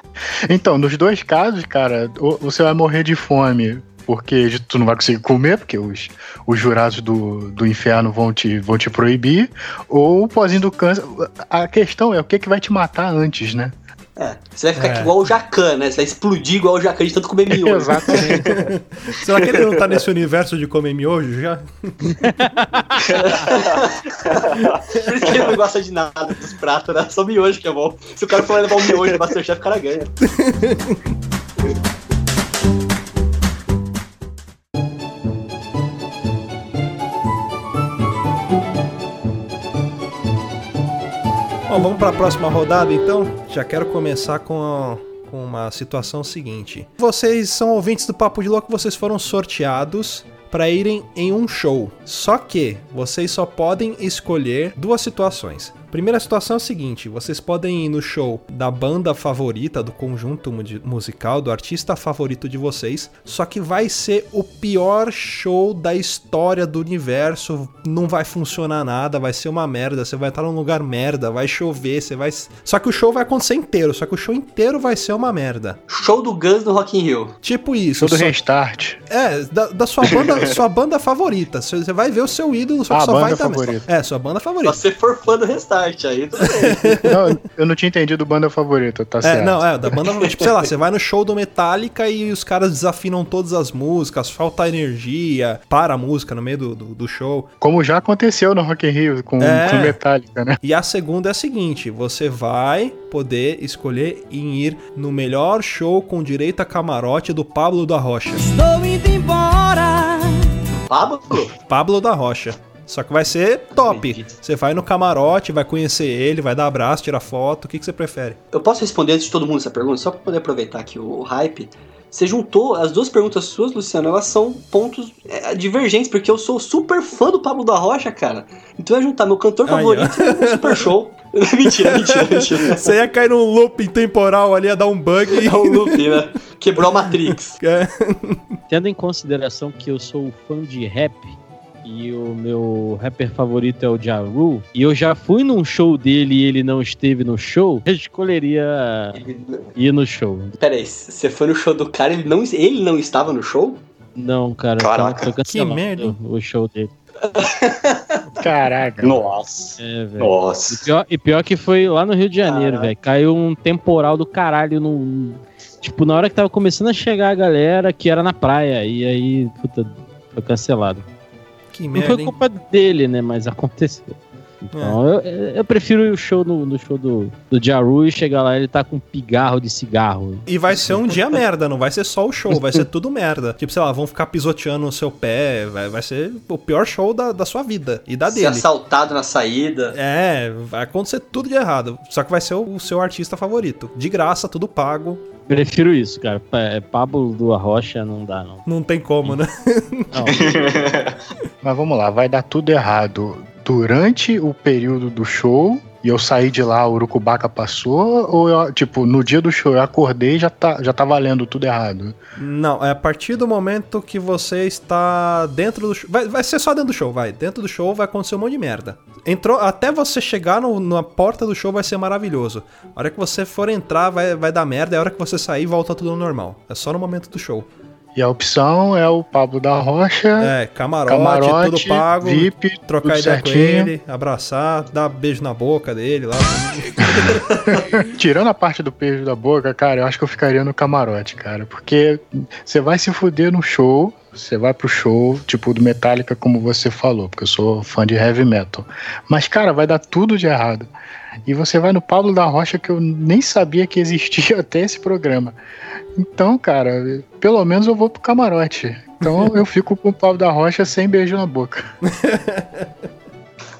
Então, nos dois casos, cara, ou você vai morrer de fome porque tu não vai conseguir comer, porque os, os jurados do, do inferno vão te, vão te proibir, ou o pozinho do câncer. A questão é o que, que vai te matar antes, né? É, você vai ficar É. aqui igual o Jacan, né? Você vai explodir igual o Jacan de tanto comer miojo. Exatamente. Será que ele não tá nesse universo de comer miojo já? Por isso que ele não gosta de nada dos pratos, né? Só miojo que é bom. Se o cara for levar um miojo no Masterchef, o cara ganha. Bom, vamos para a próxima rodada então. Já quero começar com, a- com uma situação seguinte. Vocês são ouvintes do Papo de Louco, vocês foram sorteados para irem em um show. Só que vocês só podem escolher duas situações. Primeira situação é a seguinte: vocês podem ir no show da banda favorita, do conjunto mu- musical, do artista favorito de vocês, só que vai ser o pior show da história do universo. Não vai funcionar nada, vai ser uma merda. Você vai estar num lugar merda, vai chover, você vai. Só que o show vai acontecer inteiro, só que o show inteiro vai ser uma merda. Show do Guns no Rock in Rio. Tipo isso. Todo só- restart. é, da, da sua banda, sua banda favorita. Você vai ver o seu ídolo, só que Ah, só banda vai também. favorita. É, sua banda Se favorita. você for fã do Restart, aí tudo bem. Não, eu não tinha entendido banda favorita, tá É, certo. não, é, da banda, tipo, sei lá, você vai no show do Metallica e os caras desafinam todas as músicas, falta energia, para a música no meio do, do, do show. Como já aconteceu no Rock in Rio com, É. com Metallica, né? E a segunda é a seguinte, você vai poder escolher em ir no melhor show com direito a camarote do Pablo da Rocha. Pablo? Pablo da Rocha. Só que vai ser top. Você vai no camarote, vai conhecer ele, vai dar abraço, tirar foto. O que, que você prefere? Eu posso responder antes de todo mundo essa pergunta, só pra poder aproveitar aqui o, o hype. Você juntou as duas perguntas suas, Luciano, elas são pontos é, divergentes, porque eu sou super fã do Pablo da Rocha, cara. Então eu ia juntar meu cantor favorito e um super show. mentira, mentira, mentira. Você ia cair num looping temporal ali, ia dar um bug e... É um loop, né? Quebrou a Matrix. É. Tendo em consideração que eu sou fã de rap e o meu rapper favorito é o Ja Rule, e eu já fui num show dele e ele não esteve no show, eu escolheria ir no show. Pera aí, você foi no show do cara, ele não, ele não estava no show? Não, cara, Caraca, que merda. o show dele. Caraca. Nossa. É, velho. E Nossa. pior, e pior que foi lá no Rio de Janeiro, velho. Caiu um temporal do caralho no. Tipo, na hora que tava começando a chegar a galera, que era na praia. E aí, puta, foi cancelado. Que Não merda, foi hein? culpa dele, né? Mas aconteceu. Então eu, eu prefiro ir o show no, no show do, do Jaru e chegar lá e ele tá com um pigarro de cigarro. E vai ser um dia merda, não vai ser só o show, vai ser tudo merda. Tipo, sei lá, vão ficar pisoteando o seu pé, vai, vai ser o pior show da, da sua vida e da Ser dele. assaltado na saída. É, vai acontecer tudo de errado. Só que vai ser o, o seu artista favorito. De graça, tudo pago. Prefiro isso, cara. É, Pablo do Arrocha não dá, não. Não tem como, né? Não. Mas vamos lá, vai dar tudo errado durante o período do show e eu saí de lá, o Urucubaca passou, ou eu, tipo, no dia do show eu acordei e já tá, já tá valendo tudo errado? Não, é a partir do momento que você está dentro do show. Vai, vai ser só dentro do show, vai. Dentro do show vai acontecer um monte de merda. Entrou, até você chegar no- na porta do show vai ser maravilhoso. A hora que você for entrar vai, vai dar merda, é a hora que você sair volta tudo ao normal. É só no momento do show. E a opção é o Pablo da Rocha, É, camarote, camarote, tudo pago. VIP, Trocar ideia com certinho. ele, abraçar, dar beijo na boca dele lá. Tirando a parte do beijo da boca, cara, eu acho que eu ficaria no camarote, cara. Porque você vai se fuder no show, você vai pro show, tipo do Metallica, como você falou, porque eu sou fã de heavy metal. Mas, cara, vai dar tudo de errado. E você vai no Pablo da Rocha, que eu nem sabia que existia até esse programa. Então, cara, pelo menos eu vou pro camarote. Então eu fico com o Pablo da Rocha sem beijo na boca.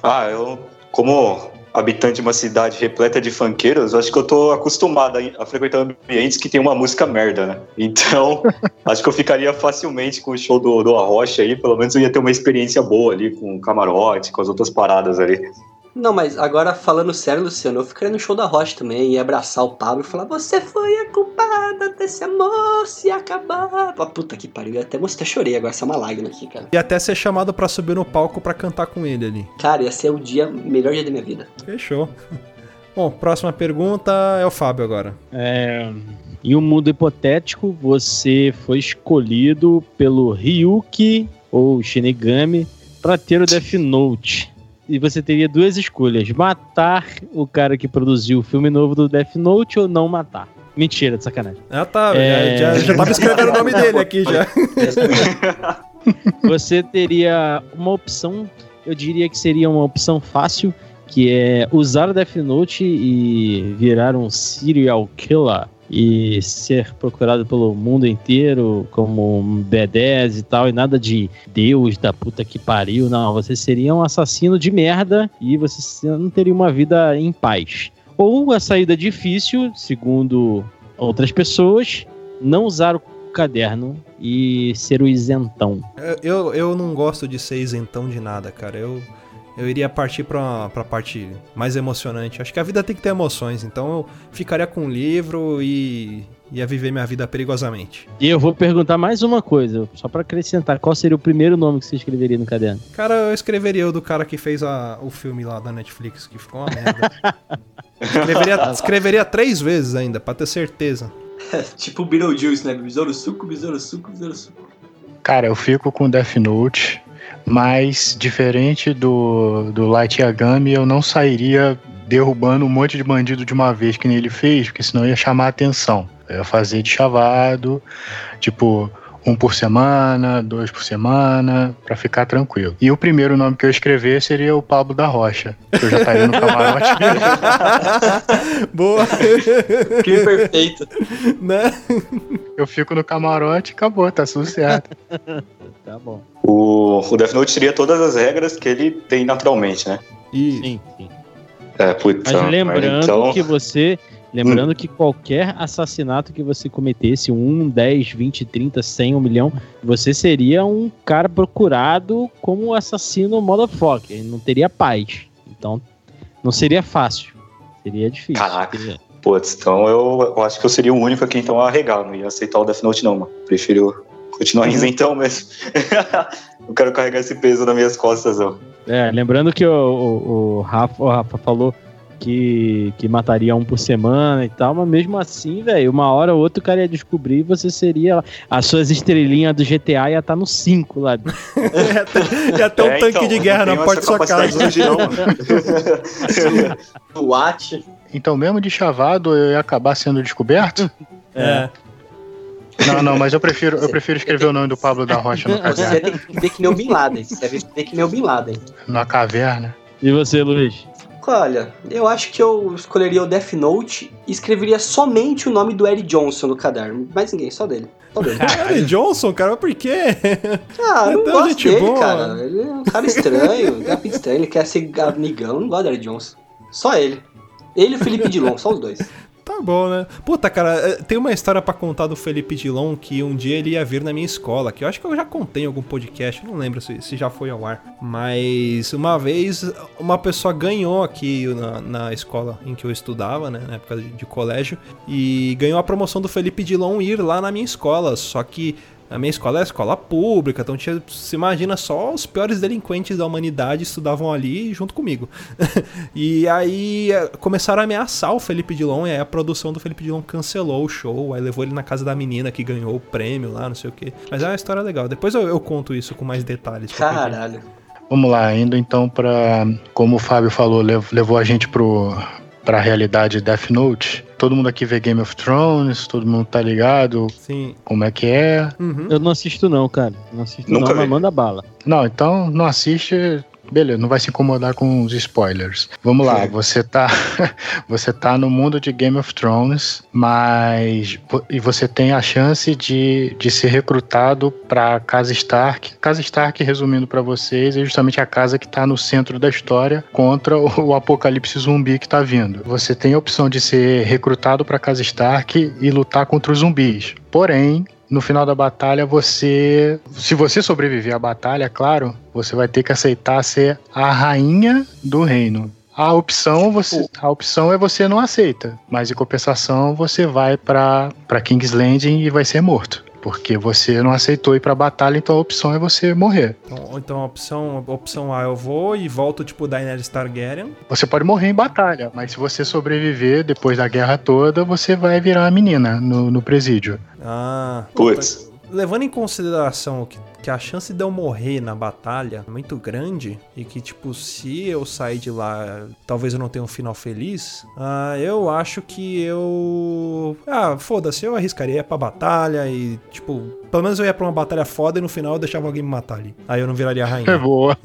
Ah, eu, como habitante de uma cidade repleta de funkeiros, acho que eu tô acostumado a, a frequentar ambientes que tem uma música merda, né? Então, acho que eu ficaria facilmente com o show do, do Arrocha aí, pelo menos eu ia ter uma experiência boa ali com o camarote, com as outras paradas ali. Não, mas agora falando sério, Luciano, eu ficaria no show da Rocha também, ia abraçar o Pablo e falar: Você foi a culpada desse amor se acabar. Ah, puta que pariu, eu até, até chorei agora, essa é uma lágrima aqui, cara. E até ser chamado pra subir no palco pra cantar com ele ali. Cara, ia ser o dia, melhor dia da minha vida. Fechou. Bom, próxima pergunta é o Fábio agora. É, em um mundo hipotético, você foi escolhido pelo Ryuki ou Shinigami para ter o Death Note. E você teria duas escolhas: matar o cara que produziu o filme novo do Death Note ou não matar. Mentira, de sacanagem. Ah, tá. É. Já, já, já tava escrevendo o nome dele aqui já. Você teria uma opção, eu diria que seria uma opção fácil, que é usar o Death Note e virar um serial killer e ser procurado pelo mundo inteiro como um B10 e tal, e nada de Deus da puta que pariu, não. Você seria um assassino de merda e você não teria uma vida em paz. Ou a saída difícil, segundo outras pessoas, não usar o caderno e ser o isentão. Eu, eu não gosto de ser isentão de nada, cara. Eu, eu iria partir pra, pra parte mais emocionante. Acho que a vida tem que ter emoções, então eu ficaria com um livro e ia viver minha vida perigosamente. E eu vou perguntar mais uma coisa, só pra acrescentar, qual seria o primeiro nome que você escreveria no caderno? Cara, eu escreveria o do cara que fez a, o filme lá da Netflix, que ficou uma merda. escreveria, escreveria três vezes ainda, pra ter certeza. tipo o Beetlejuice, né? Besouro suco, besouro suco, besouro suco. Cara, eu fico com Death Note, mas diferente do, do Light Yagami, eu não sairia derrubando um monte de bandido de uma vez, que nem ele fez, porque senão ia chamar a atenção. Eu ia fazer de chavado, tipo, um por semana, dois por semana, pra ficar tranquilo. E o primeiro nome que eu escrever seria o Pablo da Rocha, que eu já estaria no camarote. Boa! Que perfeito. né? eu fico no camarote e acabou, tá tudo certo. Tá bom. O, o Death Note teria todas as regras que ele tem naturalmente, né? E Sim, sim. É, puta, Mas lembrando então, que você. Lembrando que qualquer assassinato que você cometesse, 1, 10, 20, 30, 100, 1 milhão, você seria um cara procurado como assassino motherfucker. Não teria paz. Então, não seria fácil. Seria difícil. Caraca. Seria- Putz, então eu, eu acho que eu seria o único aqui então a arregar, não ia aceitar o Death Note não, mano. Prefiro continuar isentão mesmo. não quero carregar esse peso nas minhas costas, não. É, lembrando que o, o, o Rafa, o Rafa falou que, que mataria um por semana e tal, mas mesmo assim, velho, uma hora ou outra o cara ia descobrir e você seria. As suas estrelinhas do GTA ia estar no 5 lá. ia ter, ia ter um É, tanque então, de guerra não na porta da sua casa. hoje, não, mano. O Watt. Então, mesmo de chavado, eu ia acabar sendo descoberto? É. Não, não, mas eu prefiro, eu prefiro escrever o nome do Pablo da Rocha no Você caderno, ia ter que viver que nem o Bin Laden. Você ia viver que nem o Bin Laden. na caverna. E você, Luiz? Olha, eu acho que eu escolheria o Death Note e escreveria somente o nome do Eric Johnson no caderno. Mais ninguém, só dele. Só dele. Harry Johnson, cara, mas por quê? Ah, eu não gosto gente dele, boa. cara. Ele é um cara estranho, cara estranho, ele quer ser amigão, não gosto do Eric Johnson. Só ele. Ele e o Felipe Dilon, só os dois. Tá bom, né? Puta, cara, eh, tem uma história pra contar do Felipe Dilon que um dia ele ia vir na minha escola, que eu acho que eu já contei em algum podcast, não lembro se, se já foi ao ar. Mas uma vez uma pessoa ganhou aqui na, na escola em que eu estudava, né? Na época de, de colégio, e ganhou a promoção do Felipe Dilon ir lá na minha escola. Só que a minha escola é escola pública, então tinha, se imagina só os piores delinquentes da humanidade estudavam ali junto comigo. e aí eh, começaram a ameaçar o Felipe Dilon, e aí a produção do Felipe Dilon cancelou o show, aí levou ele na casa da menina que ganhou o prêmio lá, não sei o que. Mas é uma história legal. Depois eu, eu conto isso com mais detalhes. Caralho. Vamos lá, indo então pra. Como o Fábio falou, lev- levou a gente pro, pra realidade Death Note. Todo mundo aqui vê Game of Thrones, todo mundo tá ligado Sim. como é que é. Uhum. Eu não assisto não, cara. Não assisto Nunca não, mas vi. manda bala. Não, então não assiste. Beleza, não vai se incomodar com os spoilers. Vamos lá, você tá você tá no mundo de Game of Thrones, mas e você tem a chance de, de ser recrutado pra Casa Stark. Casa Stark, resumindo pra vocês, é justamente a casa que tá no centro da história contra o, o apocalipse zumbi que tá vindo. Você tem a opção de ser recrutado pra Casa Stark e lutar contra os zumbis. Porém, no final da batalha, você. Se você sobreviver à batalha, claro, você vai ter que aceitar ser a rainha do reino. A opção, você, a opção é você não aceita, mas em compensação você vai para King's Landing e vai ser morto, porque você não aceitou ir pra batalha, então a opção é você morrer. Então, então a opção, a opção A eu vou e volto tipo Daenerys Targaryen. Você pode morrer em batalha, mas se você sobreviver depois da guerra toda, você vai virar a menina no, no presídio. Ah, Putz. levando em consideração que, que a chance de eu morrer na batalha é muito grande e que, tipo, se eu sair de lá, talvez eu não tenha um final feliz, ah, eu acho que eu. Ah, foda-se, eu arriscaria pra batalha e, tipo, pelo menos eu ia pra uma batalha foda e no final eu deixava alguém me matar ali. Aí eu não viraria a É rainha. boa.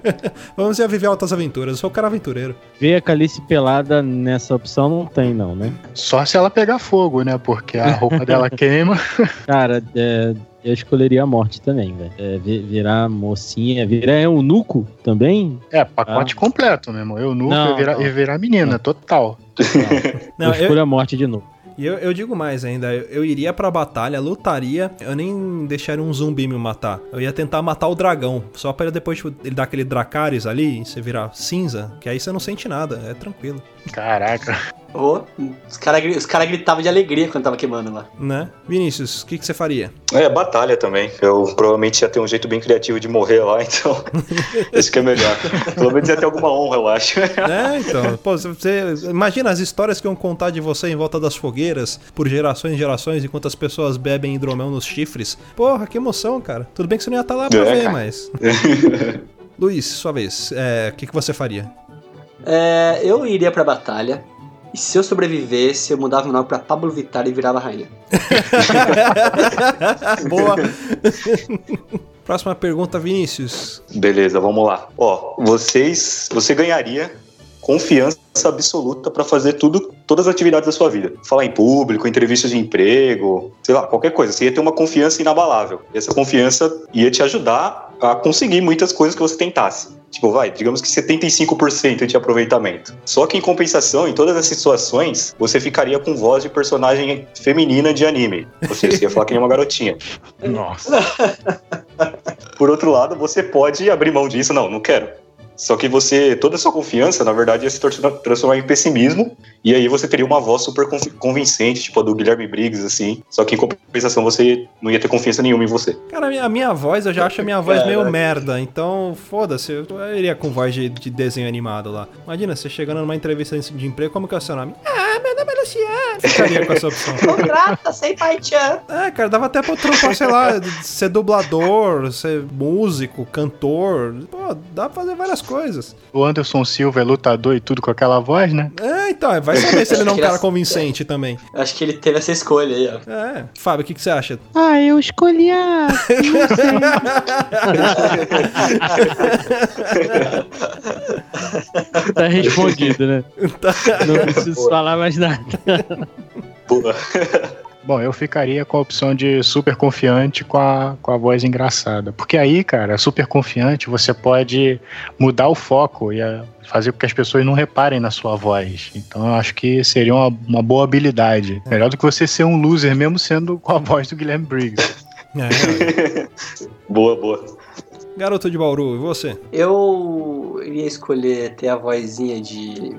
Vamos ia viver altas aventuras, eu sou o cara aventureiro. Ver a Calice pelada nessa opção não tem não, né? Só se ela pegar fogo, né? Porque a roupa dela queima. Cara, é, eu escolheria a morte também, velho. É, vi- virar mocinha, virar eunuco também? É, pacote completo, meu irmão. Eu nunca Não, ia virar, não. virar menina, total. Não, eu eu- escolho a morte de novo. E eu, eu digo mais ainda, eu, eu iria pra batalha, lutaria, eu nem deixaria um zumbi me matar. Eu ia tentar matar o dragão, só ele depois tipo, ele dar aquele Dracarys ali, e você virar cinza, que aí você não sente nada, é tranquilo, Caraca. Ô, os caras os cara gritavam de alegria quando tava queimando lá. né? Vinícius, o que, que você faria? É, batalha também. Eu provavelmente ia ter um jeito bem criativo de morrer lá, então. Esse que é melhor. Pelo menos ia ter alguma honra, eu acho. É, então, pô, você imagina as histórias que iam contar de você em volta das fogueiras por gerações e gerações, enquanto as pessoas bebem hidromel nos chifres. Porra, que emoção, cara. Tudo bem que você não ia estar lá pra É, ver, cara. mas. Luiz, sua vez, é, o que, que você faria? É, eu iria pra batalha. E se eu sobrevivesse, eu mudava meu nome pra Pablo Vittar e virava rainha. Boa. Próxima pergunta, Vinícius. Beleza, vamos lá. Ó, vocês. Você ganharia confiança absoluta pra fazer tudo, todas as atividades da sua vida. Falar em público, entrevistas de emprego, sei lá, qualquer coisa. Você ia ter uma confiança inabalável. E essa confiança ia te ajudar a conseguir muitas coisas que você tentasse. Tipo, vai, digamos que 75% de aproveitamento. Só que em compensação, em todas essas situações, você ficaria com voz de personagem feminina de anime. Ou seja, você ia falar que nem uma garotinha. Nossa. Por outro lado, você pode abrir mão disso. Não, não quero. Só que você, toda a sua confiança, na verdade, ia se transformar em pessimismo. E aí você teria uma voz super conv- convincente, tipo a do Guilherme Briggs, assim. Só que em compensação você não ia ter confiança nenhuma em você. Cara, a minha, a minha voz, eu já acho a minha voz meio merda. Então, foda-se, eu, eu iria com voz de, de desenho animado lá. Imagina, você chegando numa entrevista de emprego, como que é o seu nome? Ah, meu é Luciano. Ficaria com essa opção. Contrata sem paixão. É, cara, dava até pra trampar, sei lá, ser dublador, ser músico, cantor. Pô, dá pra fazer várias coisas. O Anderson Silva é lutador e tudo com aquela voz, né? É, então, vai saber se ele não é um cara convincente também. Acho que ele teve essa escolha aí, ó. É. Fábio, o que, que você acha? Ah, eu escolhi a. Tá respondido, né? Tá. Não preciso falar mais nada. Boa. Bom, eu ficaria com a opção de super confiante com a, com a voz engraçada. Porque aí, cara, super confiante, você pode mudar o foco e a- fazer com que as pessoas não reparem na sua voz. Então eu acho que seria uma, uma boa habilidade. Melhor do que você ser um loser, mesmo sendo com a voz do Guilherme Briggs. É. Boa, boa. Garoto de Bauru, e você? Eu iria escolher ter a vozinha de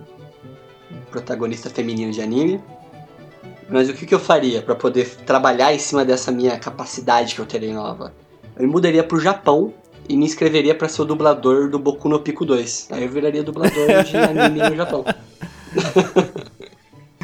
protagonista feminino de anime. Mas o que, que eu faria pra poder trabalhar em cima dessa minha capacidade que eu terei nova? Eu me mudaria pro Japão e me inscreveria pra ser o dublador do Boku no Pico 2. Aí eu viraria dublador de anime no Japão.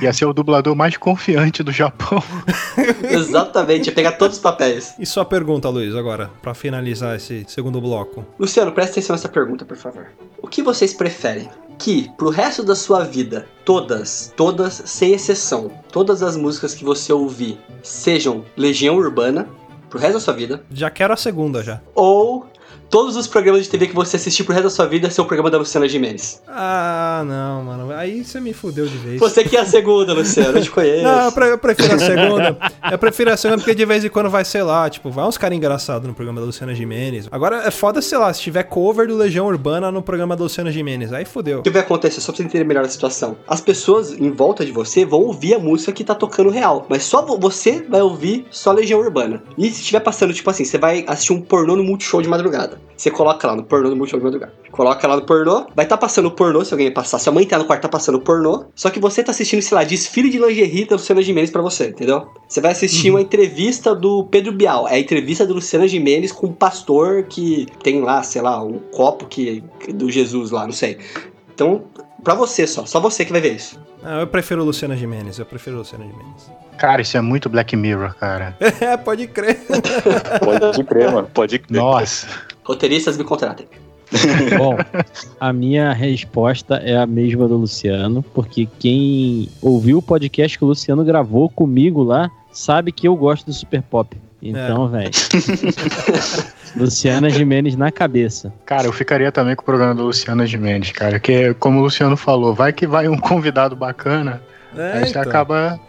Ia ser o dublador mais confiante do Japão. Exatamente, ia pegar todos os papéis. E sua pergunta, Luiz, agora, pra finalizar esse segundo bloco. Luciano, presta atenção nessa pergunta, por favor. O que vocês preferem? Que, pro resto da sua vida, todas, todas, sem exceção, todas as músicas que você ouvir sejam Legião Urbana, pro resto da sua vida, Já quero a segunda já. ou todos os programas de TV que você assistir pro resto da sua vida ser o programa da Luciana Gimenez? Ah, não, mano. Aí você me fudeu de vez. Você que é a segunda, Luciano, eu te conheço. Não, eu, pre- eu prefiro a segunda. Eu prefiro a segunda porque de vez em quando vai, sei lá, tipo, vai uns caras engraçados no programa da Luciana Gimenez. Agora é foda, sei lá, se tiver cover do Legião Urbana no programa da Luciana Gimenez. Aí fudeu. O que vai acontecer, só pra você entender melhor a situação? As pessoas em volta de você vão ouvir a música que tá tocando real, mas só vo- você vai ouvir só Legião Urbana. E se estiver passando, tipo assim, você vai assistir um pornô no Multishow de madrugada. Você coloca lá no pornô no Multishow de madrugada. Coloca lá no pornô, vai estar passando o pornô, se alguém passar. Sua mãe tá no quarto, tá passando o pornô. Só que você tá assistindo, sei lá, desfile de lingerie da Luciana Gimenez pra você, entendeu? Você vai assistir uma entrevista do Pedro Bial. É a entrevista do Luciana Gimenez com um pastor que tem lá, sei lá, um copo que do Jesus lá, não sei. Então, pra você só, só você que vai ver isso. Ah, eu prefiro Luciana Gimenez. Eu prefiro Luciana Gimenez. Cara, isso é muito Black Mirror, cara. É, pode crer. Pode crer, mano. Pode crer. Nossa. Roteiristas me contratem. Bom, a minha resposta é a mesma do Luciano, porque quem ouviu o podcast que o Luciano gravou comigo lá sabe que eu gosto do Super Pop. Então, velho. Luciana Jimenez na cabeça. Cara, eu ficaria também com o programa do Luciano Gimenez, cara. Que, como o Luciano falou, vai que vai um convidado bacana, É, aí você então. acaba.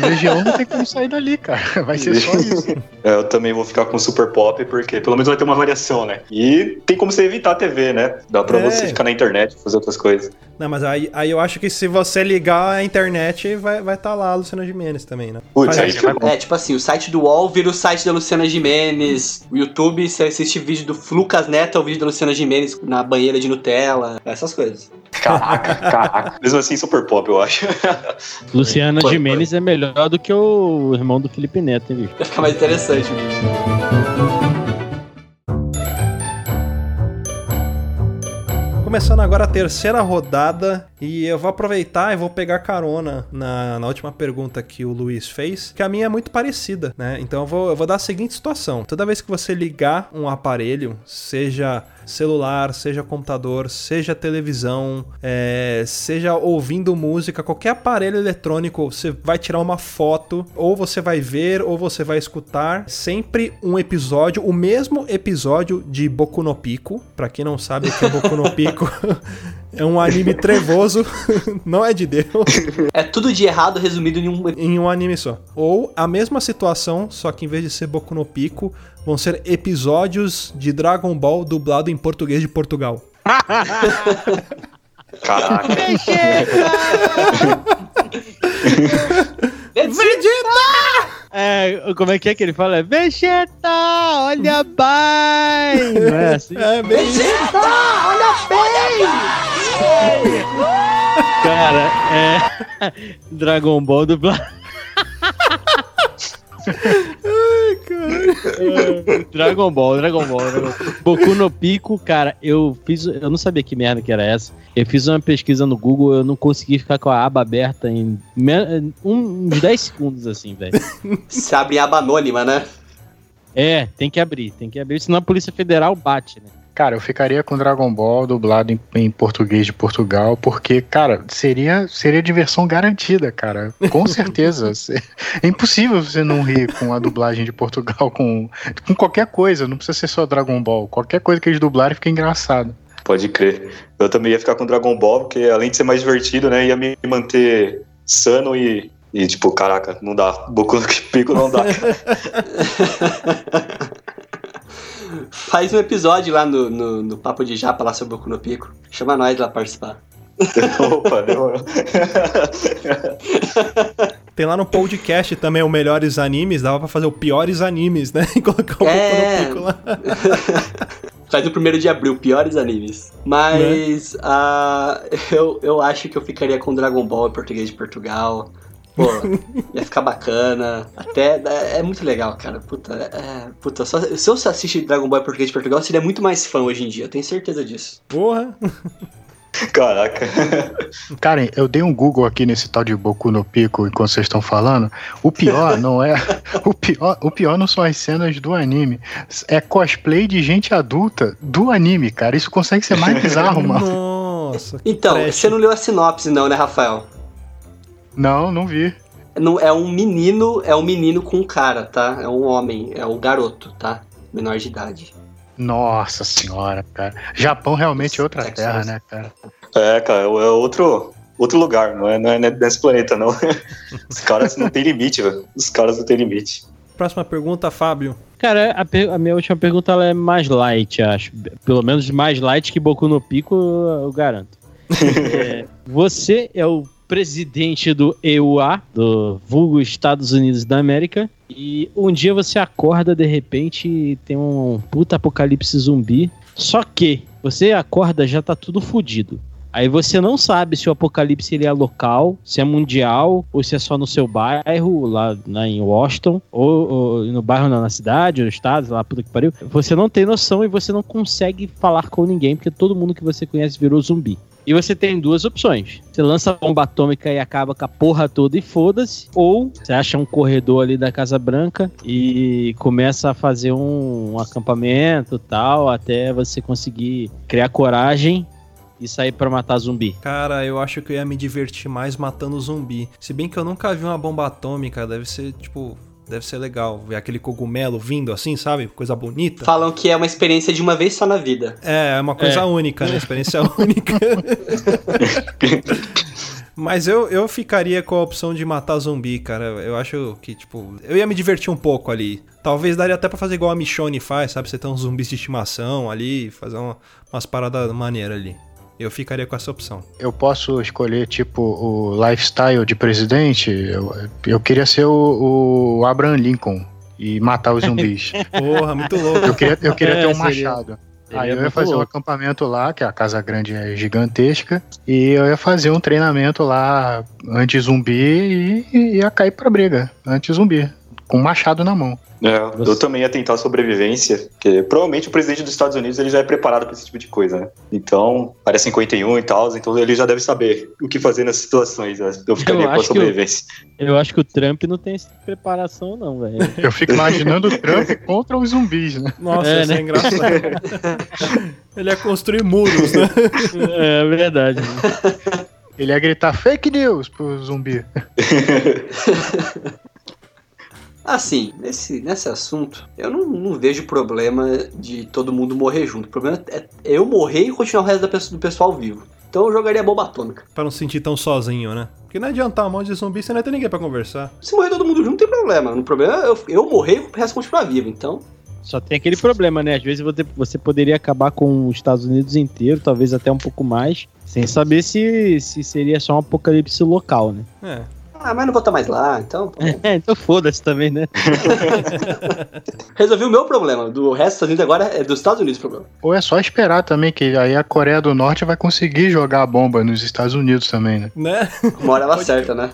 Legião não tem como sair dali, cara. Vai ser só isso. É, Eu também vou ficar com Super Pop, porque pelo menos vai ter uma variação, né? E tem como você evitar a TV, né? Dá pra É. você ficar na internet, fazer outras coisas. Não, mas aí, aí eu acho que se você ligar a internet, vai estar vai tá lá a Luciana Gimenez também, né? Putz, aí. É, tipo assim, o site do UOL vira o site da Luciana Gimenez. O YouTube, você assiste vídeo do Lucas Neto, é o vídeo da Luciana Gimenez na banheira de Nutella, essas coisas. Caraca, caraca. Mesmo assim, Super Pop, eu acho. Luciana Foi, Jimenez é melhor do que o irmão do Felipe Neto, hein, bicho? Vai ficar mais interessante o vídeo. Começando agora a terceira rodada e eu vou aproveitar e vou pegar carona na, na última pergunta que o Luiz fez, que a minha é muito parecida, né? Então eu vou, eu vou dar a seguinte situação: toda vez que você ligar um aparelho, seja celular, seja computador, seja televisão, é, seja ouvindo música, qualquer aparelho eletrônico, você vai tirar uma foto, ou você vai ver, ou você vai escutar sempre um episódio, o mesmo episódio de Boku no Pico. Pra quem não sabe o que é Boku no Pico, é um anime trevoso, não é de Deus, É tudo de errado resumido em um. em um anime só. Ou a mesma situação, só que em vez de ser Boku no Pico, vão ser episódios de Dragon Ball dublado em português de Portugal. Caraca. É, como é que é que ele fala? É Vegeta, olha bem! Não é assim? É bem Cara, é. Dragon Ball dublado. É, Dragon Ball, Dragon Ball, Dragon Ball. Boku no Pico, cara, eu fiz. Eu não sabia que merda que era essa. Eu fiz uma pesquisa no Google, eu não consegui ficar com a aba aberta em me- um- uns 10 segundos, assim, velho. Se abre aba anônima, né? É, tem que abrir, tem que abrir, senão a Polícia Federal bate, né? Cara, eu ficaria com Dragon Ball dublado em, em português de Portugal, porque, cara, seria, seria diversão garantida, cara. Com certeza. É impossível você não rir com a dublagem de Portugal com, com qualquer coisa. Não precisa ser só Dragon Ball. Qualquer coisa que eles dublarem fica engraçado. Pode crer. Eu também ia ficar com Dragon Ball, porque além de ser mais divertido, né, ia me manter sano e, e tipo, caraca, não dá. Boku no Pico não dá. Faz um episódio lá no, no, no Papo de Japa lá sobre o Boku no Pico. Chama nós lá pra participar. Opa, demorou. Tem lá no podcast também o melhores animes, dava pra fazer o piores animes, né? E colocar o É. Boku no Pico lá. Faz o primeiro de abril, piores animes. Mas ah, eu, eu acho que eu ficaria com Dragon Ball em português de Portugal. Pô, ia ficar bacana. Até. É, é muito legal, cara. Puta, é, puta só, se eu assistir Dragon Ball em português de Portugal, eu seria muito mais fã hoje em dia, eu tenho certeza disso. Porra. Caraca. Karen, eu dei um Google aqui nesse tal de Boku no Pico enquanto vocês estão falando. O pior não é. O pior, o pior não são as cenas do anime. É cosplay de gente adulta do anime, cara. Isso consegue ser mais bizarro, mano. Nossa. Então, você não leu a sinopse, não, né, Rafael? Não, não vi. Não, é um menino, é um menino com cara, tá? É um homem, é um garoto, tá? Menor de idade. Nossa senhora, cara. Japão realmente é outra Sexo, terra, né? cara? É, cara, é outro, outro lugar, não é, não é nesse planeta, não. Os caras não tem limite, velho. Os caras não tem limite. Próxima pergunta, Fábio. Cara, a, a minha última pergunta ela é mais light, acho. Pelo menos mais light que Boku no Pico, eu garanto. É, você é o presidente do EUA, do vulgo Estados Unidos da América, e um dia você acorda de repente e tem um puta apocalipse zumbi. Só que você acorda já tá tudo fudido. Aí você não sabe se o apocalipse ele é local, se é mundial, ou se é só no seu bairro, lá, lá em Washington, ou, ou no bairro não, na cidade, no estado, lá, puta que pariu. Você não tem noção e você não consegue falar com ninguém, porque todo mundo que você conhece virou zumbi. E você tem duas opções. Você lança a bomba atômica e acaba com a porra toda e foda-se. Ou você acha um corredor ali da Casa Branca e começa a fazer um, um acampamento tal, até você conseguir criar coragem e sair pra matar zumbi. Cara, eu acho que eu ia me divertir mais matando zumbi. Se bem que eu nunca vi uma bomba atômica, deve ser, tipo, deve ser legal ver aquele cogumelo vindo assim, sabe? Coisa bonita. Falam que é uma experiência de uma vez só na vida. É, é uma coisa É. única, né? Experiência única. Mas eu, eu ficaria com a opção de matar zumbi, cara. Eu acho que, tipo, eu ia me divertir um pouco ali. Talvez daria até pra fazer igual a Michonne faz, sabe? Você tem uns zumbis de estimação ali, fazer uma- umas paradas maneiras ali. Eu ficaria com essa opção. Eu posso escolher, tipo, o lifestyle de presidente. Eu, eu queria ser o, o Abraham Lincoln e matar os zumbis. Porra, muito louco. Eu queria, eu queria É, ter um seria- machado. seria Aí eu ia fazer um louco. acampamento lá, que a Casa Grande é gigantesca, e eu ia fazer um treinamento lá anti-zumbi e ia cair pra briga, anti-zumbi, com um machado na mão. É, Você- eu também ia tentar sobrevivência, porque provavelmente o presidente dos Estados Unidos ele já é preparado para esse tipo de coisa, né? Então, área 51 e tal, então ele já deve saber o que fazer nessas situações. Né? Eu ficaria Eu com a que eu- sobrevivência. Eu acho que o Trump não tem essa preparação, não, velho. Eu fico imaginando o Trump contra os zumbis, né? Nossa, É, isso é né? engraçado. Ele ia construir muros, né? É verdade. né? Ele ia gritar fake news pro zumbi. Assim, nesse, nesse assunto, eu não, não vejo problema de todo mundo morrer junto. O problema é eu morrer e continuar o resto da pessoa- do pessoal vivo. Então eu jogaria bomba atômica. pra não se sentir tão sozinho, né? Porque não adianta um monte de zumbi, você não ter ninguém pra conversar. Se morrer todo mundo junto, não tem problema. O problema é eu, eu morrer e o resto continuar vivo. Então, Só tem aquele problema, né? Às vezes você, você poderia acabar com os Estados Unidos inteiro, talvez até um pouco mais, sem saber se, se seria só um apocalipse local, né? É. ah, mas não vou estar mais lá. Então. É, então foda-se também, né? resolvi o meu problema. Do resto dos Estados Unidos agora é dos Estados Unidos o problema. Ou é só esperar também, que aí a Coreia do Norte vai conseguir jogar a bomba nos Estados Unidos também, né? Né? Uma hora ela acerta, né?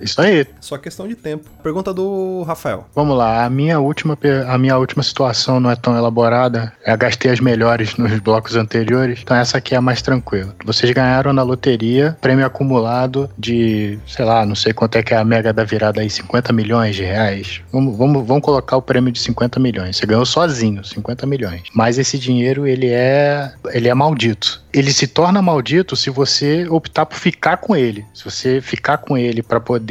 Isso aí. Só questão de tempo. Pergunta do Rafael. Vamos lá, a minha última, a minha última situação não é tão elaborada. Eu gastei as melhores nos blocos anteriores, então essa aqui é a mais tranquila. Vocês ganharam na loteria prêmio acumulado de, sei lá, não sei quanto é que é a mega da virada aí, 50 milhões de reais. Vamos, vamos, vamos colocar o prêmio de 50 milhões. Você ganhou sozinho, 50 milhões. Mas esse dinheiro, ele é, ele é maldito. Ele se torna maldito se você optar por ficar com ele. Se você ficar com ele para poder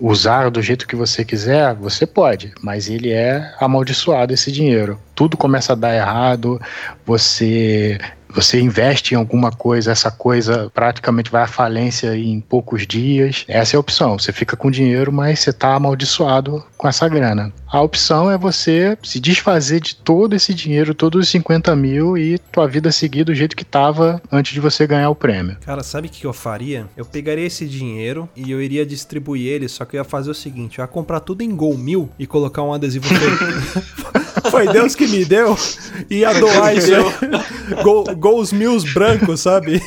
usar do jeito que você quiser, você pode, mas ele é amaldiçoado esse dinheiro. Tudo começa a dar errado, você você investe em alguma coisa, essa coisa praticamente vai à falência em poucos dias. Essa é a opção. Você fica com dinheiro, mas você está amaldiçoado com essa grana. A opção é você se desfazer de todo esse dinheiro, todos os 50 mil e tua vida seguir do jeito que estava antes de você ganhar o prêmio. Cara, sabe o que eu faria? Eu pegaria esse dinheiro e eu iria distribuir ele, só que eu ia fazer o seguinte: eu ia comprar tudo em Gol Mil e colocar um adesivo. Foi Deus que me deu e ia doar isso aí. Gol, gols mil brancos, sabe?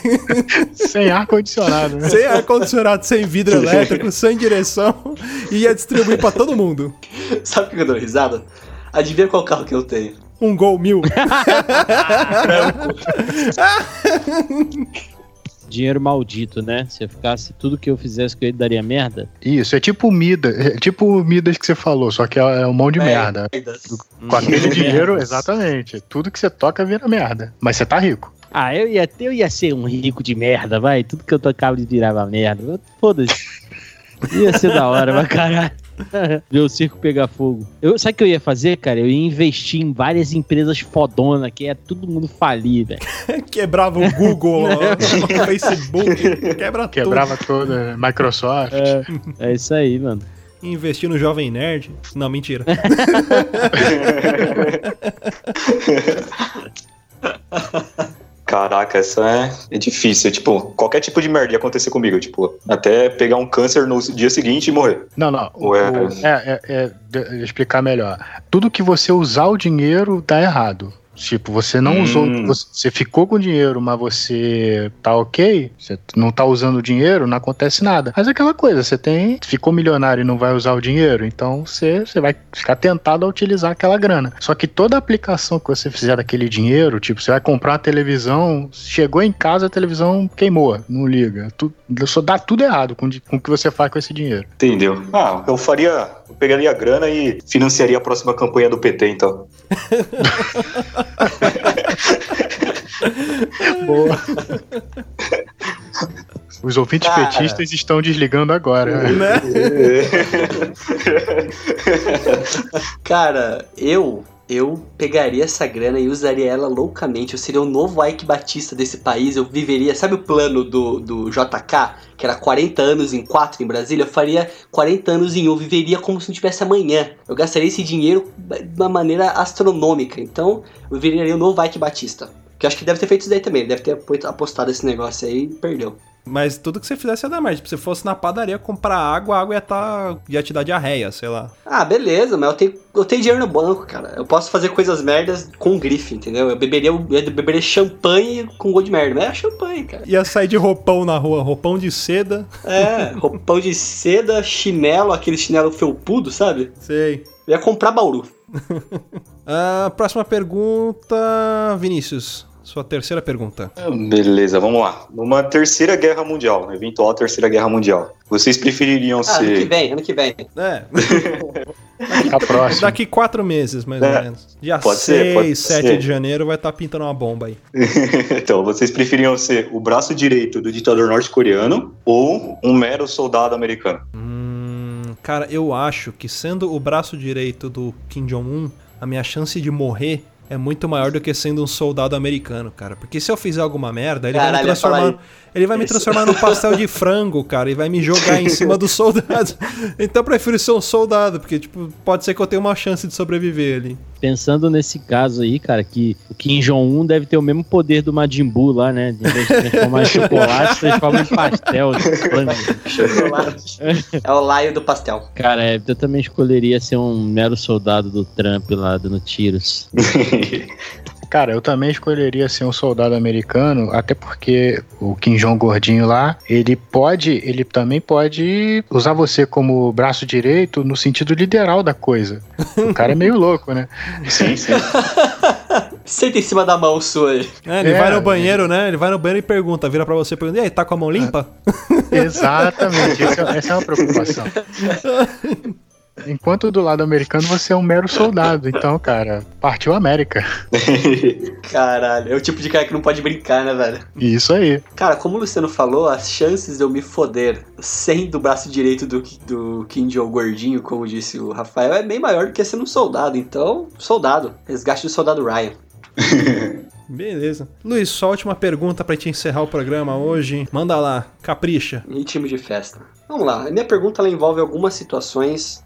Sem ar-condicionado, né? Sem ar-condicionado, sem vidro elétrico, sem direção. E ia distribuir pra todo mundo. Sabe por que eu dou risada? Adivinha qual carro que eu tenho? Um gol mil. Dinheiro maldito, né? Se eu ficasse tudo que eu fizesse que eu daria merda. Isso, é tipo o Midas, é tipo o Midas que você falou, só que é um mão de merda. Com aquele dinheiro, exatamente. Tudo que você toca vira merda. Mas você tá rico. Ah, eu ia, eu ia ser um rico de merda, vai. Tudo que eu tocava virava merda. Foda-se. Ia ser da hora, mas caralho. Ver o circo pegar fogo. Eu, sabe o que eu ia fazer, cara? Eu ia investir em várias empresas fodona, que ia todo mundo falir, velho. Quebrava o Google, o Facebook, quebra Quebrava tudo, né? Microsoft. É, é isso aí, mano. Investir no Jovem Nerd? Não, mentira. Caraca, essa é, é difícil. Tipo, qualquer tipo de merda ia acontecer comigo. Tipo, até pegar um câncer no dia seguinte e morrer. Não, não. É- o- é, é, é, explicar melhor. Tudo que você usar o dinheiro dá errado. Tipo, você não Hum. usou, você, ficou com dinheiro, mas você tá ok, você não tá usando o dinheiro, não acontece nada. Mas é aquela coisa, você tem, ficou milionário e não vai usar o dinheiro, então você, você vai ficar tentado a utilizar aquela grana. Só que toda aplicação que você fizer daquele dinheiro, tipo, você vai comprar uma televisão, chegou em casa, a televisão queimou, não liga. Tu, só dá tudo errado com, com o que você faz com esse dinheiro. Entendeu? Ah, eu faria. Eu pegaria a grana e financiaria a próxima campanha do PT, então. Boa. Os ouvintes Cara. petistas estão desligando agora. né? Cara, eu eu pegaria essa grana e usaria ela loucamente. Eu seria o novo Ike Batista desse país. Eu viveria, sabe o plano do, do JK, que era 40 anos em 4 em Brasília? Eu faria 40 anos em 1, eu viveria como se não tivesse amanhã. Eu gastaria esse dinheiro de uma maneira astronômica. Então, eu viraria o novo Ike Batista. Que acho que deve ter feito isso daí também. Deve ter apostado esse negócio aí e perdeu. Mas tudo que você fizesse ia dar merda. Tipo, se você fosse na padaria comprar água, a água ia, tá, ia te dar diarreia, sei lá. Ah, beleza, mas eu tenho, eu tenho dinheiro no banco, cara. Eu posso fazer coisas merdas com grife, entendeu? Eu beberia, eu beberia champanhe com gol de merda. Mas é champanhe, cara. Ia sair de roupão na rua, roupão de seda. É, roupão de seda, chinelo, aquele chinelo felpudo, sabe? Sei. Eu ia comprar Bauru. Ah, próxima pergunta, Vinícius. Sua terceira pergunta. Beleza, vamos lá. Numa terceira guerra mundial, eventual terceira guerra mundial, vocês prefeririam Ah, ano que ser. vem, ano que vem. É, A próxima. daqui quatro meses, mais ou É. menos. Dia Pode 6, ser, pode 7 ser. de janeiro vai estar pintando uma bomba aí. então, vocês preferiam ser o braço direito do ditador norte-coreano ou um mero soldado americano? Hum, cara, eu acho que sendo o braço direito do Kim Jong-un, a minha chance de morrer é muito maior do que sendo um soldado americano, cara. Porque se eu fizer alguma merda, ele vai Caralho, me ia falar transformar. Ele vai me isso. transformar num pastel de frango, cara, e vai me jogar em cima dos soldados. Então eu prefiro ser um soldado, porque, tipo, pode ser que eu tenha uma chance de sobreviver ali. Pensando nesse caso aí, cara, que o Kim Jong-un deve ter o mesmo poder do Majin Buu lá, né? De vez de transformar em chocolate, transforma em pastel. Chocolate. é o laio do pastel. Cara, é, eu também escolheria ser um mero soldado do Trump lá, dando tiros. Cara, eu também escolheria ser um soldado americano, até porque o Kim Jong gordinho lá, ele pode, ele também pode usar você como braço direito no sentido literal da coisa. O cara é meio louco, né? Sim, sim. Senta em cima da mão sua aí. É, ele É, vai no banheiro, né? Ele vai no banheiro e pergunta, vira pra você e pergunta: E aí, tá com a mão limpa? Exatamente, esse é- essa é uma preocupação. Enquanto do lado americano você é um mero soldado, então, cara, partiu a América. Caralho, é o tipo de cara que não pode brincar, né, velho? Isso aí. Cara, como o Luciano falou, as chances de eu me foder sendo o braço direito do, do Kim Jong gordinho, como disse o Rafael, é bem maior do que sendo um soldado. Então, soldado. Resgate do soldado Ryan. Beleza. Luiz, só a última pergunta pra gente encerrar o programa hoje. Manda lá, capricha. Ritmo de festa. Vamos lá. A minha pergunta ela envolve algumas situações.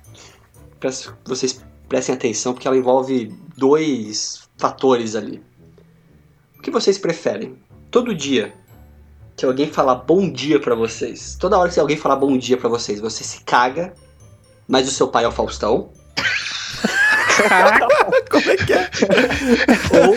Peço que vocês prestem atenção, porque ela envolve dois fatores ali. O que vocês preferem? Todo dia que alguém falar bom dia pra vocês, toda hora que alguém falar bom dia pra vocês, você se caga, mas o seu pai é o Faustão. Como é que é? Ou,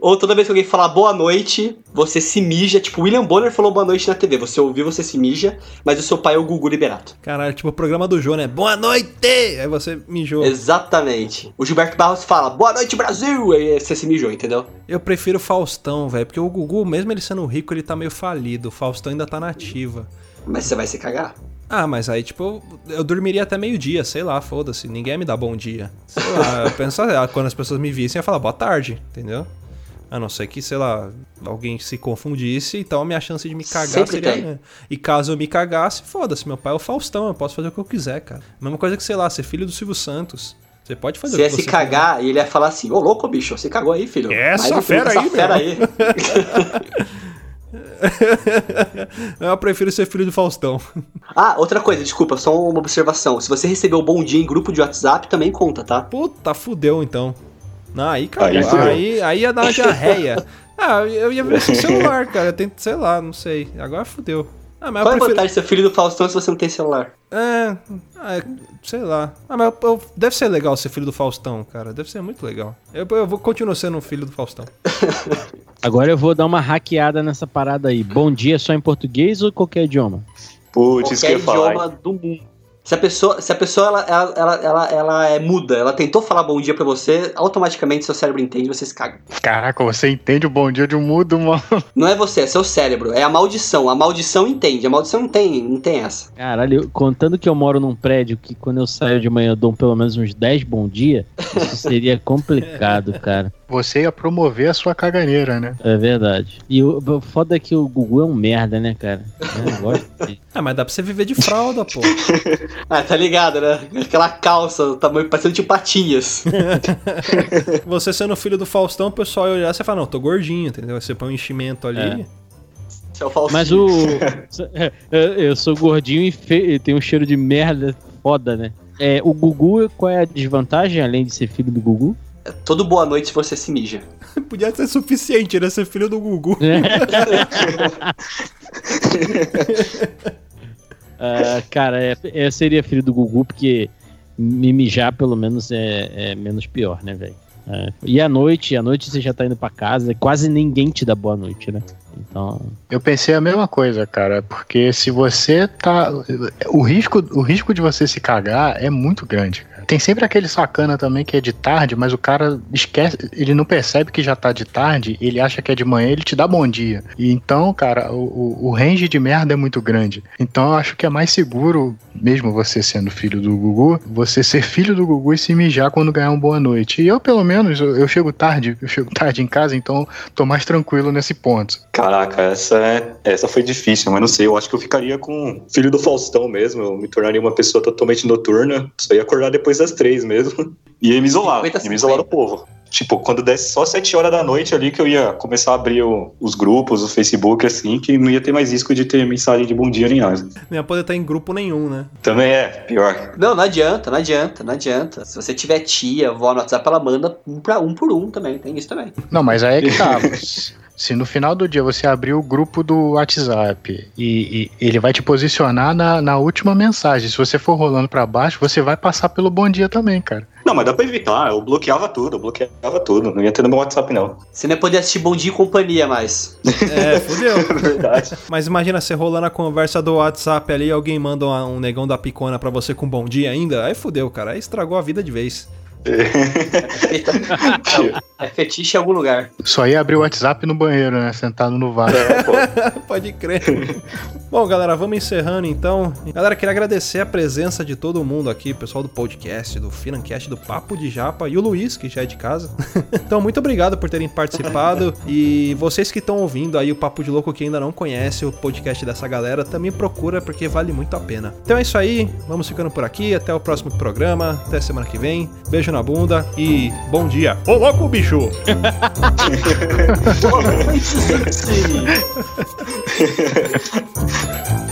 ou toda vez que alguém falar boa noite, você se mija. Tipo, William Bonner falou boa noite na TV. Você ouviu, você se mija, mas o seu pai é o Gugu Liberato. Caralho, tipo o programa do Jô, né? Boa noite! Aí você mijou. Exatamente. O Gilberto Barros fala boa noite, Brasil! Aí você se mijou, entendeu? Eu prefiro o Faustão, velho, porque o Gugu, mesmo ele sendo rico, ele tá meio falido. O Faustão ainda tá nativa. Mas você vai se cagar. Ah, mas aí, tipo, eu, dormiria até meio-dia, sei lá, foda-se. Ninguém ia me dá bom dia. Sei lá, eu penso, ah, quando as pessoas me vissem, eu ia falar boa tarde, entendeu? A não ser que, sei lá, alguém se confundisse, então a minha chance de me cagar Sempre seria. tem. né? E caso eu me cagasse, foda-se, meu pai é o Faustão, eu posso fazer o que eu quiser, cara. Mesma coisa que, sei lá, ser filho do Silvio Santos. Você pode fazer Você o que se você cagar e ele ia falar assim: Ô louco, bicho, você cagou aí, filho. Essa um filho fera aí, fera meu." aí. eu prefiro ser filho do Faustão. ah, outra coisa, desculpa, só uma observação. Se você recebeu o bom dia em grupo de WhatsApp, também conta, tá? Puta, fudeu então. Não, aí cagou. Aí Aí, aí, ia dar uma diarreia. ah, eu ia ver sem celular, cara. Eu tento, sei lá, não sei. Agora fudeu. Ah, mas Qual é eu a prefiro. vantagem de ser filho do Faustão se você não tem celular? É, ah, sei lá. Ah, mas eu- eu- deve ser legal ser filho do Faustão, cara. Deve ser muito legal. Eu, eu vou continuar sendo um filho do Faustão. Agora eu vou dar uma hackeada nessa parada aí. Bom dia só em português ou qualquer idioma? Putz, isso que eu Qualquer ia falar. idioma do mundo. Se a pessoa, se a pessoa ela, ela, ela, ela, ela é muda, ela tentou falar bom dia pra você, automaticamente seu cérebro entende e você se caga. Caraca, você entende o bom dia de um mudo, mano. Não é você, é seu cérebro. É a maldição. A maldição entende. A maldição não tem, não tem essa. Caralho, contando que eu moro num prédio que quando eu saio de manhã eu dou pelo menos uns 10 bom dia, isso seria complicado, cara. Você ia promover a sua caganeira, né? É verdade. E o o foda é que o Gugu é um merda, né, cara? Eu não gosto dele. Ah, mas dá pra você viver de fralda, pô. Ah, tá ligado, né? Aquela calça, tamanho parecendo de patinhas. Você sendo filho do Faustão, o pessoal ia olhar e você fala, não, tô gordinho, entendeu? Você põe um enchimento ali. É. Seu Faustinho. Mas o. é, é, Eu sou gordinho e fe... tem um cheiro de merda foda, né? É, o Gugu, qual é a desvantagem, além de ser filho do Gugu? Todo boa noite você se mija. Podia ser suficiente, né? Ser filho do Gugu. Ah, cara, é, é, seria filho do Gugu, porque me mijar pelo menos é, é menos pior, né, velho? É. E à noite, à noite você já tá indo pra casa, quase ninguém te dá boa noite, né? Então. Eu pensei a mesma coisa, cara, porque se você tá. O risco, o risco de você se cagar é muito grande, cara. Tem sempre aquele sacana também que é de tarde, mas o cara esquece, ele não percebe que já tá de tarde, ele acha que é de manhã, ele te dá bom dia. E então, cara, o, o- range de merda é muito grande. Então eu acho que é mais seguro, mesmo você sendo filho do Gugu, você ser filho do Gugu e se mijar quando ganhar uma boa noite. E eu, pelo menos, eu, eu chego tarde, eu chego tarde em casa, então tô mais tranquilo nesse ponto. Caraca, essa, é- essa foi difícil, mas não sei, eu acho que eu ficaria com filho do Faustão mesmo, eu me tornaria uma pessoa totalmente noturna, só ia acordar depois das três mesmo, e ia me isolar, 50, ia me isolar do povo. Tipo, quando desse só sete horas da noite ali que eu ia começar a abrir o- os grupos, o Facebook, assim, que não ia ter mais risco de ter mensagem de bom dia nem nada. Não ia poder estar em grupo nenhum, né? Também é, pior. Não, não adianta, não adianta, não adianta. Se você tiver tia, avó no WhatsApp, ela manda um, pra, um por um também. Tem isso também. Não, mas aí é que tá. Se- no final do dia você abrir o grupo do WhatsApp e, e ele vai te posicionar na, na última mensagem, se você for rolando pra baixo, você vai passar pelo bom dia também, cara. Não, mas dá pra evitar, eu bloqueava tudo, eu bloqueava tudo, não ia ter no meu WhatsApp não. Você não ia poder assistir Bom Dia e Companhia mais. É, fudeu. Verdade. Mas imagina você rolando a conversa do WhatsApp ali e alguém manda um um negão da picona pra você com bom dia ainda. Aí fudeu, cara. Aí estragou a vida de vez. É fetiche em algum lugar. Só ia abrir o WhatsApp no banheiro, né? Sentado no vaso. É. Pode crer. Bom, galera, vamos encerrando então. Galera, queria agradecer a presença de todo mundo aqui, pessoal do podcast, do Financast, do Papo de Japa e o Luiz, que já é de casa. então, muito obrigado por terem participado. E vocês que estão ouvindo aí o Papo de Louco que ainda não conhece o podcast dessa galera, também procura porque vale muito a pena. Então é isso aí, vamos ficando por aqui. Até o próximo programa. Até semana que vem. Beijo beijo na bunda e bom dia. Ô louco, bicho! Sim.